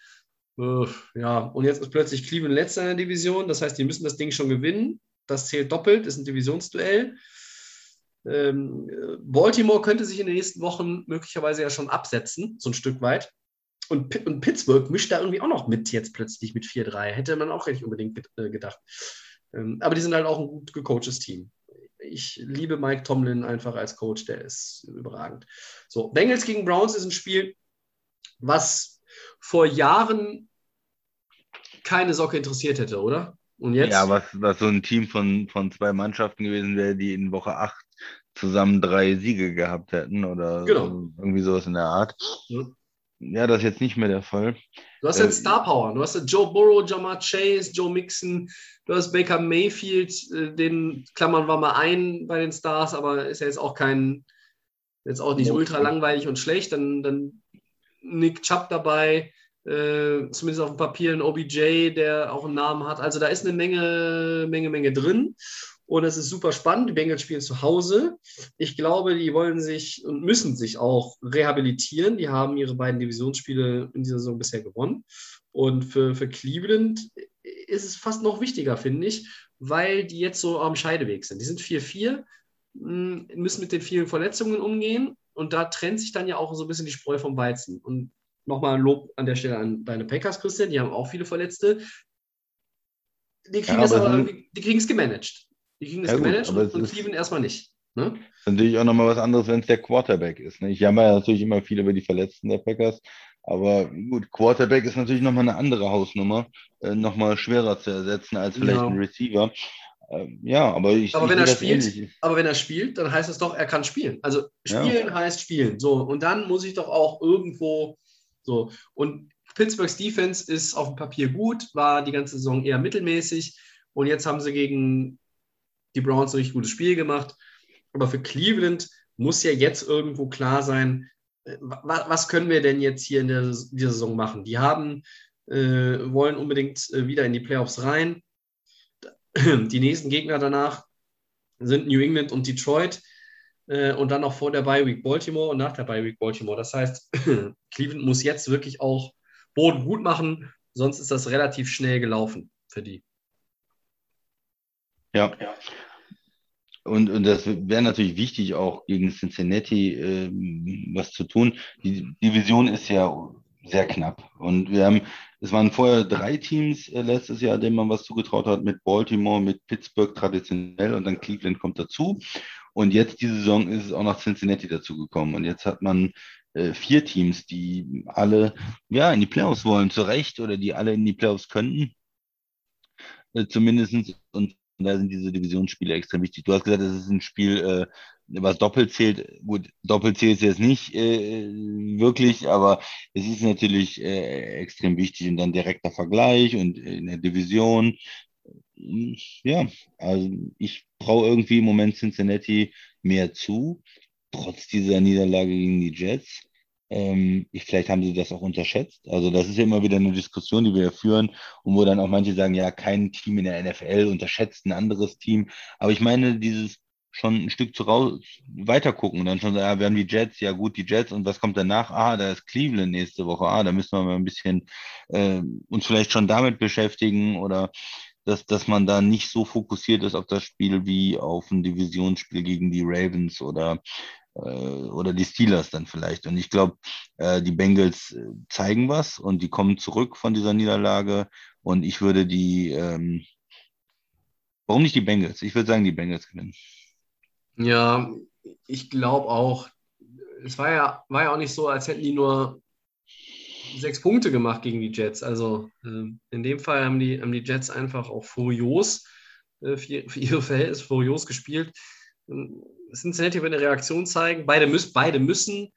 Ja, und jetzt ist plötzlich Cleveland letzter in der Division. Das heißt, die müssen das Ding schon gewinnen. Das zählt doppelt, ist ein Divisionsduell. Ähm, Baltimore könnte sich in den nächsten Wochen möglicherweise ja schon absetzen, so ein Stück weit. Und, und Pittsburgh mischt da irgendwie auch noch mit jetzt plötzlich mit 4-3. Hätte man auch nicht unbedingt äh, gedacht. Ähm, aber die sind halt auch ein gut gecoachtes Team. Ich liebe Mike Tomlin einfach als Coach, der ist überragend. So, Bengals gegen Browns ist ein Spiel, was vor Jahren keine Socke interessiert hätte, oder? Und jetzt? Ja, was, was so ein Team von, von zwei Mannschaften gewesen wäre, die in Woche 8 zusammen drei Siege gehabt hätten oder genau. irgendwie sowas in der Art. Ja. Ja. das ist jetzt nicht mehr der Fall. Du hast jetzt äh, Star Power. Du hast Joe Burrow, Jamar Chase, Joe Mixon, du hast Baker Mayfield, äh, den klammern wir mal ein bei den Stars, aber ist ja jetzt auch kein, jetzt auch nicht ultra langweilig und schlecht. Dann, dann Nick Chubb dabei, äh, zumindest auf dem Papier ein OBJ, der auch einen Namen hat. Also da ist eine Menge, Menge, Menge drin. Und es ist super spannend. Die Bengals spielen zu Hause. Ich glaube, die wollen sich und müssen sich auch rehabilitieren. Die haben ihre beiden Divisionsspiele in dieser Saison bisher gewonnen. Und für, für Cleveland ist es fast noch wichtiger, finde ich, weil die jetzt so am Scheideweg sind. Die sind 4-4, hm, müssen mit den vielen Verletzungen umgehen. Und da trennt sich dann ja auch so ein bisschen die Spreu vom Weizen. Und nochmal ein Lob an der Stelle an deine Packers, Christian. Die haben auch viele Verletzte. Die kriegen ja, es aber irgendwie, die kriegen es gemanagt. Die kriegen es ja, und, und Cleveland erstmal nicht. Ne? Das ist natürlich auch nochmal was anderes, wenn es der Quarterback ist. Ne? Ich jammer ja natürlich immer viel über die Verletzten der Packers, aber gut, Quarterback ist natürlich nochmal eine andere Hausnummer, äh, nochmal schwerer zu ersetzen als vielleicht ja. ein Receiver. Ähm, ja, aber ich. Aber wenn er spielt, aber wenn er spielt, dann heißt es doch, er kann spielen. Also spielen ja. heißt spielen. So, und dann muss ich doch auch irgendwo so. Und Pittsburghs Defense ist auf dem Papier gut, war die ganze Saison eher mittelmäßig. Und jetzt haben sie gegen die Browns ein richtig gutes Spiel gemacht. Aber für Cleveland muss ja jetzt irgendwo klar sein, äh, was können wir denn jetzt hier in der, dieser Saison machen? Die haben, äh, wollen unbedingt äh, wieder in die Playoffs rein. Die nächsten Gegner danach sind New England und Detroit äh, und dann noch vor der Bye Week Baltimore und nach der Bye Week Baltimore. Das heißt, *clears throat* Cleveland muss jetzt wirklich auch Boden gut machen, sonst ist das relativ schnell gelaufen für die. Ja. Und, und das wäre natürlich wichtig, auch gegen Cincinnati äh, was zu tun. Die Division ist ja sehr knapp. Und wir haben, es waren vorher drei Teams äh, letztes Jahr, denen man was zugetraut hat, mit Baltimore, mit Pittsburgh traditionell und dann Cleveland kommt dazu. Und jetzt diese Saison ist es auch nach Cincinnati dazugekommen. Und jetzt hat man äh, vier Teams, die alle ja in die Playoffs wollen, zu Recht, oder die alle in die Playoffs könnten. Äh, zumindest. Und da sind diese Divisionsspiele extrem wichtig. Du hast gesagt, es ist ein Spiel, äh, was doppelt zählt, gut, doppelt zählt es jetzt nicht äh, wirklich, aber es ist natürlich äh, extrem wichtig und dann direkter Vergleich und in der Division. Ja, also ich traue irgendwie im Moment Cincinnati mehr zu, trotz dieser Niederlage gegen die Jets. Ähm, ich, vielleicht haben sie das auch unterschätzt. Also das ist ja immer wieder eine Diskussion, die wir ja führen und wo dann auch manche sagen, ja, kein Team in der NFL unterschätzt ein anderes Team. Aber ich meine, dieses schon ein Stück zu raus, weiter gucken und dann schon sagen, ja, wir haben die Jets, ja gut, die Jets und was kommt danach? Ah, da ist Cleveland nächste Woche, ah, da müssen wir mal ein bisschen äh, uns vielleicht schon damit beschäftigen oder dass, dass man da nicht so fokussiert ist auf das Spiel wie auf ein Divisionsspiel gegen die Ravens oder, oder die Steelers dann vielleicht. Und ich glaube, äh, die Bengals äh, zeigen was und die kommen zurück von dieser Niederlage und ich würde die, ähm, warum nicht die Bengals? Ich würde sagen, die Bengals gewinnen. Ja, ich glaube auch. Es war ja, war ja auch nicht so, als hätten die nur sechs Punkte gemacht gegen die Jets. Also äh, in dem Fall haben die, haben die Jets einfach auch furios äh, für, ihre Verhältnisse furios gespielt. Cincinnati wird eine Reaktion zeigen. Beide, müß, beide müssen,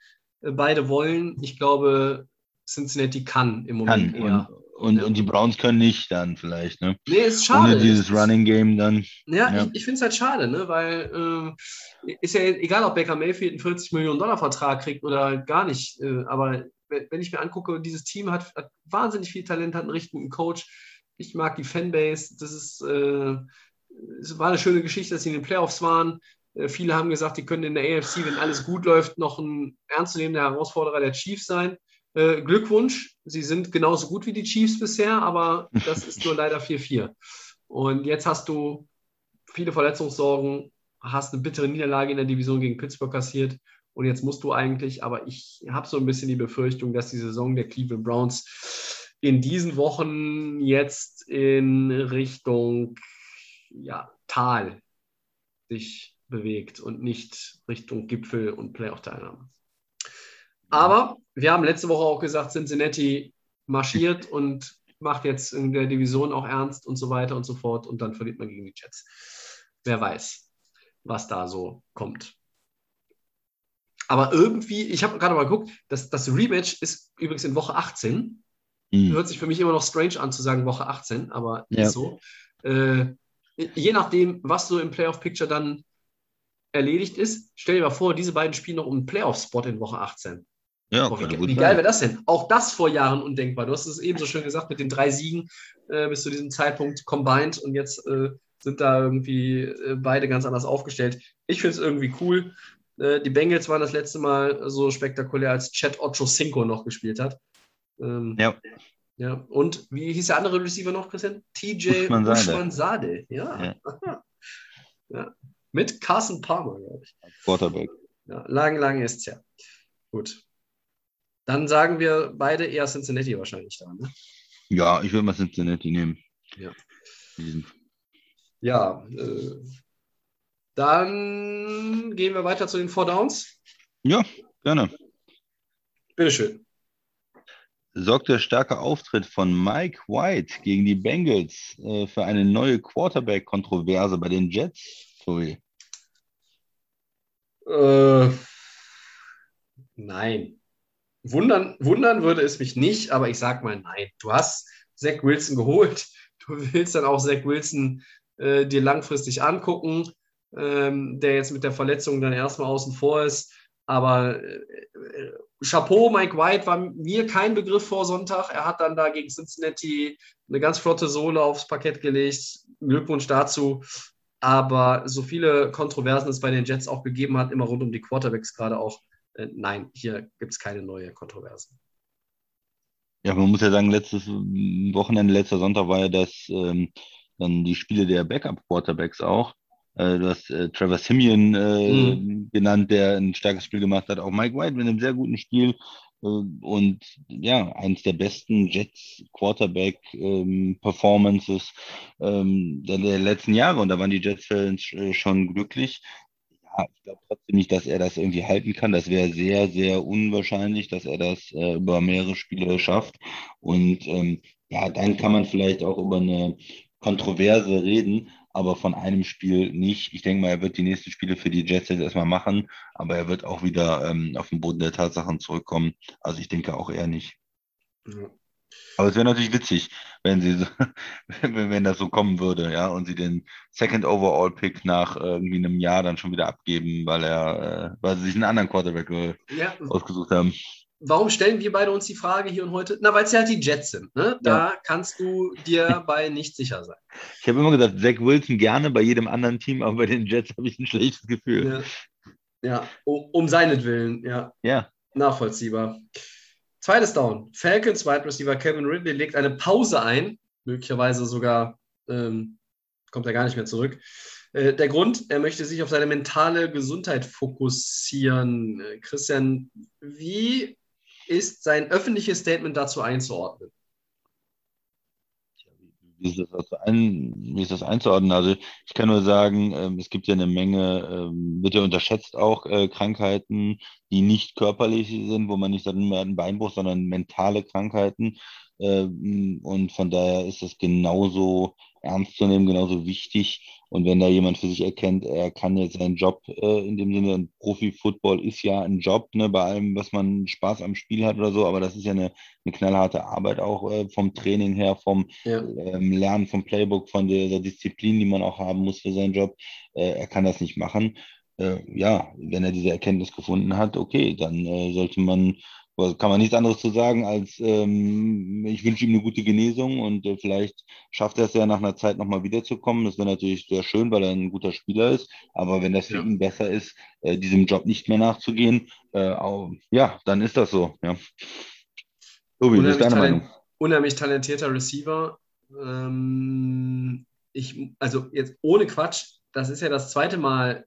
äh, beide wollen. Ich glaube, Cincinnati kann im Moment kann. eher. Und, und, die Browns können nicht dann vielleicht, ne? Nee, ist schade. Ohne dieses Running Game dann. Ja, ja. ich, ich finde es halt schade, ne? Weil äh, ist ja egal, ob Baker Mayfield einen 40 Millionen Dollar Vertrag kriegt oder gar nicht. Äh, aber wenn ich mir angucke, dieses Team hat, hat, wahnsinnig viel Talent, hat einen richtigen Coach. Ich mag die Fanbase. Das ist, äh, es war eine schöne Geschichte, dass sie in den Playoffs waren. Äh, viele haben gesagt, die können in der AFC, wenn alles gut läuft, noch ein ernstzunehmender Herausforderer der Chiefs sein. Äh, Glückwunsch, sie sind genauso gut wie die Chiefs bisher, aber das ist nur leider 4-4. Und jetzt hast du viele Verletzungssorgen, hast eine bittere Niederlage in der Division gegen Pittsburgh kassiert und jetzt musst du eigentlich, aber ich habe so ein bisschen die Befürchtung, dass die Saison der Cleveland Browns in diesen Wochen jetzt in Richtung ja, Tal sich bewegt und nicht Richtung Gipfel und Playoff-Teilnahme. Aber wir haben letzte Woche auch gesagt, Cincinnati marschiert *laughs* und macht jetzt in der Division auch ernst und so weiter und so fort und dann verliert man gegen die Jets. Wer weiß, was da so kommt. Aber irgendwie, ich habe gerade mal geguckt, das, das Rematch ist übrigens in Woche 18. Mhm. Hört sich für mich immer noch strange an zu sagen Woche 18, aber ja. so. Äh, je nachdem, was so im Playoff-Picture dann erledigt ist, stell dir mal vor, diese beiden spielen noch um einen Playoff-Spot in Woche 18. Ja, oh, wie, wie geil wäre das denn? Auch das vor Jahren undenkbar. Du hast es eben so schön gesagt, mit den drei Siegen äh, bis zu diesem Zeitpunkt combined und jetzt äh, sind da irgendwie äh, beide ganz anders aufgestellt. Ich finde es irgendwie cool. Äh, die Bengals waren das letzte Mal so spektakulär, als Chad Ochocinco noch gespielt hat. Ähm, ja. Ja, und wie hieß der andere Receiver noch, Christian? TJ Ushmansade. Ja. Ja. *laughs* ja. Mit Carson Palmer, glaube ich. Quarterback. Ja, lang, lang ist es ja. Gut. Dann sagen wir beide eher Cincinnati wahrscheinlich da. Ne? Ja, ich würde mal Cincinnati nehmen. Ja. Ja, äh, dann gehen wir weiter zu den Four Downs. Ja, gerne. Bitteschön. Sorgt der starke Auftritt von Mike White gegen die Bengals äh, für eine neue Quarterback-Kontroverse bei den Jets? Sorry. Äh, nein. Wundern, wundern würde es mich nicht, aber ich sage mal nein. Du hast Zach Wilson geholt. Du willst dann auch Zach Wilson äh, dir langfristig angucken, ähm, der jetzt mit der Verletzung dann erstmal außen vor ist. Aber äh, Chapeau, Mike White war mir kein Begriff vor Sonntag. Er hat dann da gegen Cincinnati eine ganz flotte Sohle aufs Parkett gelegt. Glückwunsch dazu. Aber so viele Kontroversen es bei den Jets auch gegeben hat, immer rund um die Quarterbacks gerade auch, äh, nein, hier gibt es keine neue Kontroversen. Ja, man muss ja sagen, letztes Wochenende, letzter Sonntag war ja das ähm, dann die Spiele der Backup-Quarterbacks auch. Äh, du hast äh, Trevor Simeon äh, mhm. genannt, der ein starkes Spiel gemacht hat. Auch Mike White mit einem sehr guten Spiel. Und ja, eines der besten Jets Quarterback ähm, Performances ähm, der, der, letzten Jahre. Und da waren die Jets-Fans äh, schon glücklich ich glaube trotzdem nicht, dass er das irgendwie halten kann. Das wäre sehr, sehr unwahrscheinlich, dass er das äh, über mehrere Spiele schafft. Und ähm, ja, dann kann man vielleicht auch über eine Kontroverse reden. Aber von einem Spiel nicht. Ich denke mal, er wird die nächsten Spiele für die Jets jetzt erstmal machen, aber er wird auch wieder ähm, auf den Boden der Tatsachen zurückkommen. Also ich denke auch eher nicht. Ja. Aber es wäre natürlich witzig, wenn sie so, *laughs* wenn, wenn das so kommen würde, ja, und sie den Second Overall Pick nach irgendwie einem Jahr dann schon wieder abgeben, weil er, äh, weil sie sich einen anderen Quarterback äh, ja. ausgesucht haben. Warum stellen wir beide uns die Frage hier und heute? Na, weil es ja halt die Jets sind. Ne? Da ja. kannst du dir *laughs* bei nicht sicher sein. Ich habe immer gesagt, Zach Wilson gerne bei jedem anderen Team, aber bei den Jets habe ich ein schlechtes Gefühl. Ja, ja. Um, um seinetwillen, ja. Ja. Nachvollziehbar. Zweites Down. Falcons Wide Receiver Kevin Ridley legt eine Pause ein. Möglicherweise sogar ähm, kommt er gar nicht mehr zurück. Äh, der Grund, er möchte sich auf seine mentale Gesundheit fokussieren. Äh, Christian, wie ist sein öffentliches Statement dazu einzuordnen? wie ist das, ein, wie ist das einzuordnen? Also ich kann nur sagen, ähm, es gibt ja eine Menge, ähm, wird ja unterschätzt auch äh, Krankheiten, die nicht körperlich sind, wo man nicht sagt, man hat einen Beinbruch, sondern mentale Krankheiten. Äh, und von daher ist es genauso ernst zu nehmen, genauso wichtig. Und wenn da jemand für sich erkennt, er kann jetzt seinen Job äh, in dem Sinne, Profi-Football ist ja ein Job, ne, bei allem, was man Spaß am Spiel hat oder so, aber das ist ja eine, eine knallharte Arbeit auch äh, vom Training her, vom ja. ähm, Lernen vom Playbook, von der, der, Disziplin, die man auch haben muss für seinen Job. Äh, er kann das nicht machen. Äh, ja, wenn er diese Erkenntnis gefunden hat, okay, dann äh, sollte man kann man nichts anderes zu sagen, als ähm, ich wünsche ihm eine gute Genesung und äh, vielleicht schafft er es ja nach einer Zeit nochmal wiederzukommen. Das wäre natürlich sehr schön, weil er ein guter Spieler ist. Aber wenn das für ja. ihn besser ist, äh, diesem Job nicht mehr nachzugehen, äh, auch, ja, dann ist das so. Ja. Tobi, unheimlich, deine Meinung? unheimlich talentierter Receiver. Ähm, ich, also jetzt ohne Quatsch, das ist ja das zweite Mal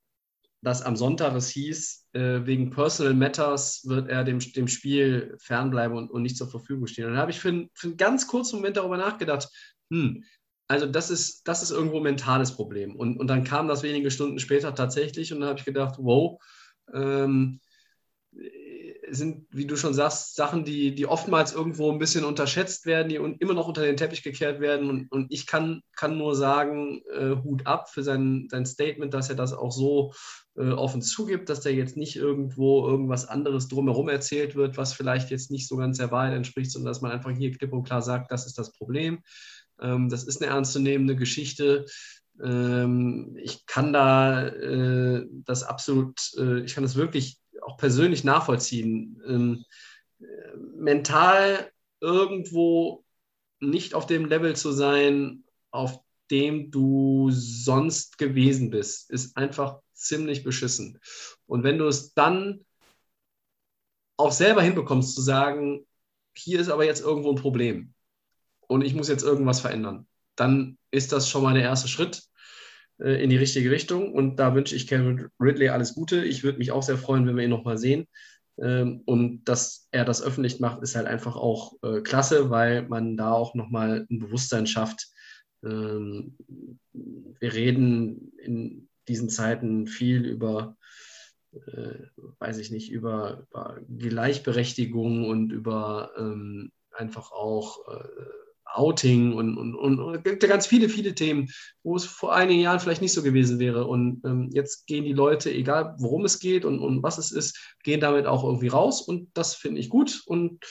dass am Sonntag es hieß, äh, wegen Personal Matters wird er dem, dem Spiel fernbleiben und, und nicht zur Verfügung stehen. Und da habe ich für, für einen ganz kurzen Moment darüber nachgedacht, hm, also das ist, das ist irgendwo ein mentales Problem. Und, und dann kam das wenige Stunden später tatsächlich und da habe ich gedacht, wow, ähm, sind, wie du schon sagst, Sachen, die, die oftmals irgendwo ein bisschen unterschätzt werden, die immer noch unter den Teppich gekehrt werden. Und, und ich kann, kann nur sagen, äh, Hut ab für sein, sein Statement, dass er das auch so äh, offen zugibt, dass da jetzt nicht irgendwo irgendwas anderes drumherum erzählt wird, was vielleicht jetzt nicht so ganz der Wahrheit entspricht, sondern dass man einfach hier klipp und klar sagt, das ist das Problem. Ähm, das ist eine ernstzunehmende Geschichte. Ähm, ich kann da äh, das absolut, äh, ich kann das wirklich auch persönlich nachvollziehen. Ähm, mental irgendwo nicht auf dem Level zu sein, auf dem du sonst gewesen bist, ist einfach ziemlich beschissen. Und wenn du es dann auch selber hinbekommst zu sagen, hier ist aber jetzt irgendwo ein Problem und ich muss jetzt irgendwas verändern, dann ist das schon mal der erste Schritt äh, in die richtige Richtung. Und da wünsche ich Kevin Ridley alles Gute. Ich würde mich auch sehr freuen, wenn wir ihn nochmal sehen. Ähm, und dass er das öffentlich macht, ist halt einfach auch äh, klasse, weil man da auch nochmal ein Bewusstsein schafft. Ähm, wir reden in diesen Zeiten viel über, äh, weiß ich nicht, über, über Gleichberechtigung und über ähm, einfach auch Outing und, und, und, und gibt ja ganz viele, viele Themen, wo es vor einigen Jahren vielleicht nicht so gewesen wäre. Und ähm, jetzt gehen die Leute, egal worum es geht und, und was es ist, gehen damit auch irgendwie raus. Und das finde ich gut. Und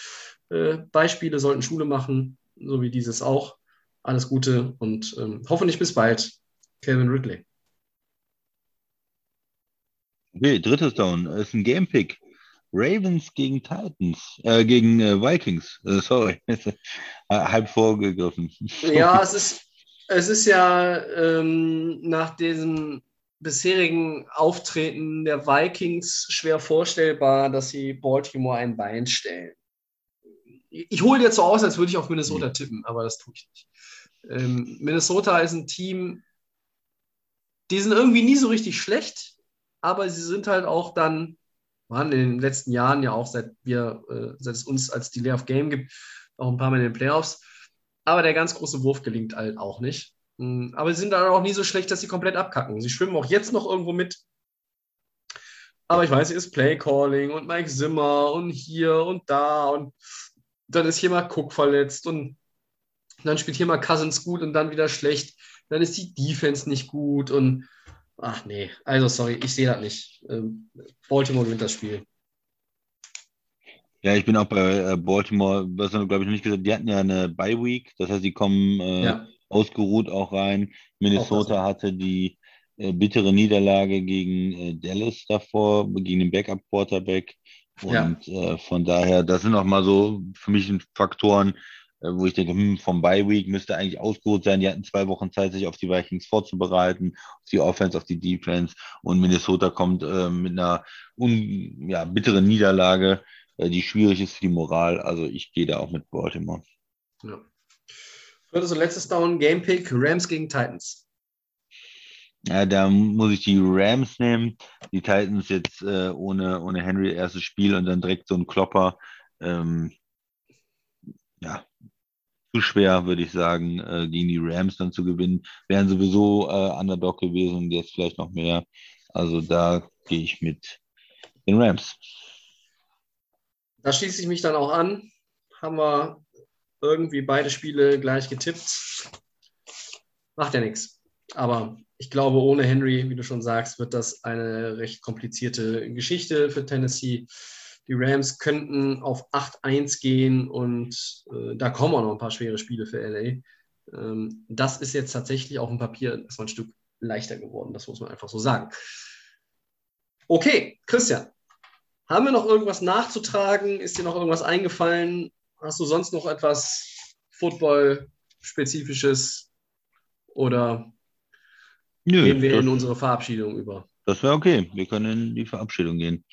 äh, Beispiele sollten Schule machen, so wie dieses auch. Alles Gute und ähm, hoffentlich bis bald. Kevin Ridley. Okay, drittes Down. Das ist ein Gamepick. Ravens gegen Titans, äh, gegen äh, Vikings. Äh, sorry, *laughs* halb vorgegriffen. *laughs* Ja, es ist, es ist ja ähm, nach diesem bisherigen Auftreten der Vikings schwer vorstellbar, dass sie Baltimore ein Bein stellen. Ich hole jetzt so aus, als würde ich auf Minnesota tippen, aber das tue ich nicht. Ähm, Minnesota ist ein Team, die sind irgendwie nie so richtig schlecht, aber sie sind halt auch dann, waren in den letzten Jahren ja auch, seit wir, äh, seit es uns als Delay of Game gibt, auch ein paar Mal in den Playoffs. Aber der ganz große Wurf gelingt halt auch nicht. Hm, aber sie sind dann auch nie so schlecht, dass sie komplett abkacken. Sie schwimmen auch jetzt noch irgendwo mit. Aber ich weiß, es ist Playcalling und Mike Zimmer und hier und da und dann ist hier mal Cook verletzt und dann spielt hier mal Cousins gut und dann wieder schlecht. dann ist die Defense nicht gut und ach nee, also sorry, ich sehe das nicht. Ähm, Baltimore gewinnt das Spiel. Ja, ich bin auch bei äh, Baltimore, was haben wir, glaube ich, noch nicht gesagt, die hatten ja eine Bye-Week, das heißt, die kommen äh, ja. ausgeruht auch rein. Minnesota auch hatte die äh, bittere Niederlage gegen äh, Dallas davor, gegen den Backup-Quarterback. Und ja. äh, von daher, das sind auch mal so für mich Faktoren, wo ich denke, hm, vom Bye Week müsste eigentlich ausgeruht sein. Die hatten zwei Wochen Zeit, sich auf die Vikings vorzubereiten, auf die Offense, auf die Defense. Und Minnesota kommt äh, mit einer un, ja, bitteren Niederlage, äh, die schwierig ist für die Moral. Also ich gehe da auch mit Baltimore. Ja. Viertes und letztes Down, Game Pick, Rams gegen Titans. Ja, da muss ich die Rams nehmen. Die Titans jetzt äh, ohne, ohne Henry erstes Spiel und dann direkt so ein Klopper. Ähm, ja, zu schwer, würde ich sagen, äh, gegen die Rams dann zu gewinnen. Wären sowieso äh, Underdog gewesen und jetzt vielleicht noch mehr. Also da gehe ich mit den Rams. Da schließe ich mich dann auch an. Haben wir irgendwie beide Spiele gleich getippt. Macht ja nichts. Aber ich glaube, ohne Henry, wie du schon sagst, wird das eine recht komplizierte Geschichte für Tennessee. Die Rams könnten auf 8-1 gehen und äh, da kommen auch noch ein paar schwere Spiele für LA. Ähm, das ist jetzt tatsächlich auf dem Papier erstmal ein Stück leichter geworden, das muss man einfach so sagen. Okay, Christian, haben wir noch irgendwas nachzutragen? Ist dir noch irgendwas eingefallen? Hast du sonst noch etwas Football-spezifisches oder Nö, gehen wir in unsere Verabschiedung über. Das wäre okay. Wir können in die Verabschiedung gehen.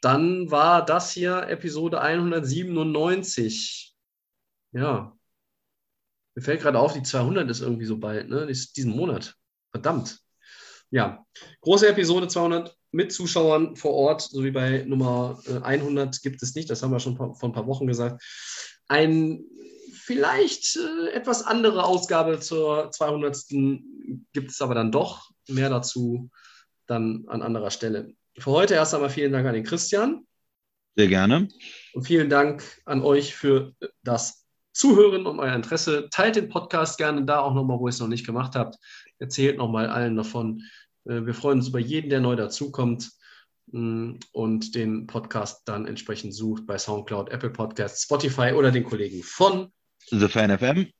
Dann war das hier Episode 197. Ja. Mir fällt gerade auf, die 200 ist irgendwie so bald, ne? Ist diesen Monat. Verdammt. Ja. Große Episode 200 mit Zuschauern vor Ort, so wie bei Nummer 100 äh, gibt es nicht. Das haben wir schon vor ein paar Wochen gesagt. Ein vielleicht äh, etwas andere Ausgabe zur 200. gibt es aber dann doch. Mehr dazu dann an anderer Stelle. Für heute erst einmal vielen Dank an den Christian. Sehr gerne. Und vielen Dank an euch für das Zuhören und euer Interesse. Teilt den Podcast gerne da auch nochmal, wo ihr es noch nicht gemacht habt. Erzählt nochmal allen davon. Äh, wir freuen uns über jeden, der neu dazukommt mm, und den Podcast dann entsprechend sucht bei SoundCloud, Apple Podcasts, Spotify oder den Kollegen von The Fan FM.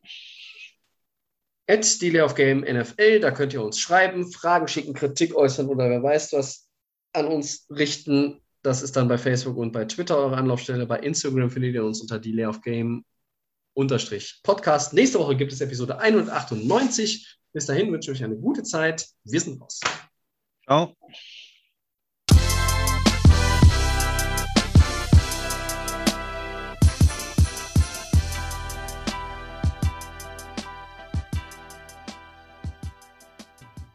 At Delay of Game NFL, da könnt ihr uns schreiben, Fragen schicken, Kritik äußern oder wer weiß was an uns richten. Das ist dann bei Facebook und bei Twitter eure Anlaufstelle. Bei Instagram findet ihr uns unter Delay of Game unterstrich Podcast. Nächste Woche gibt es Episode 198. Bis dahin wünsche ich euch eine gute Zeit. Wir sind raus. Ciao.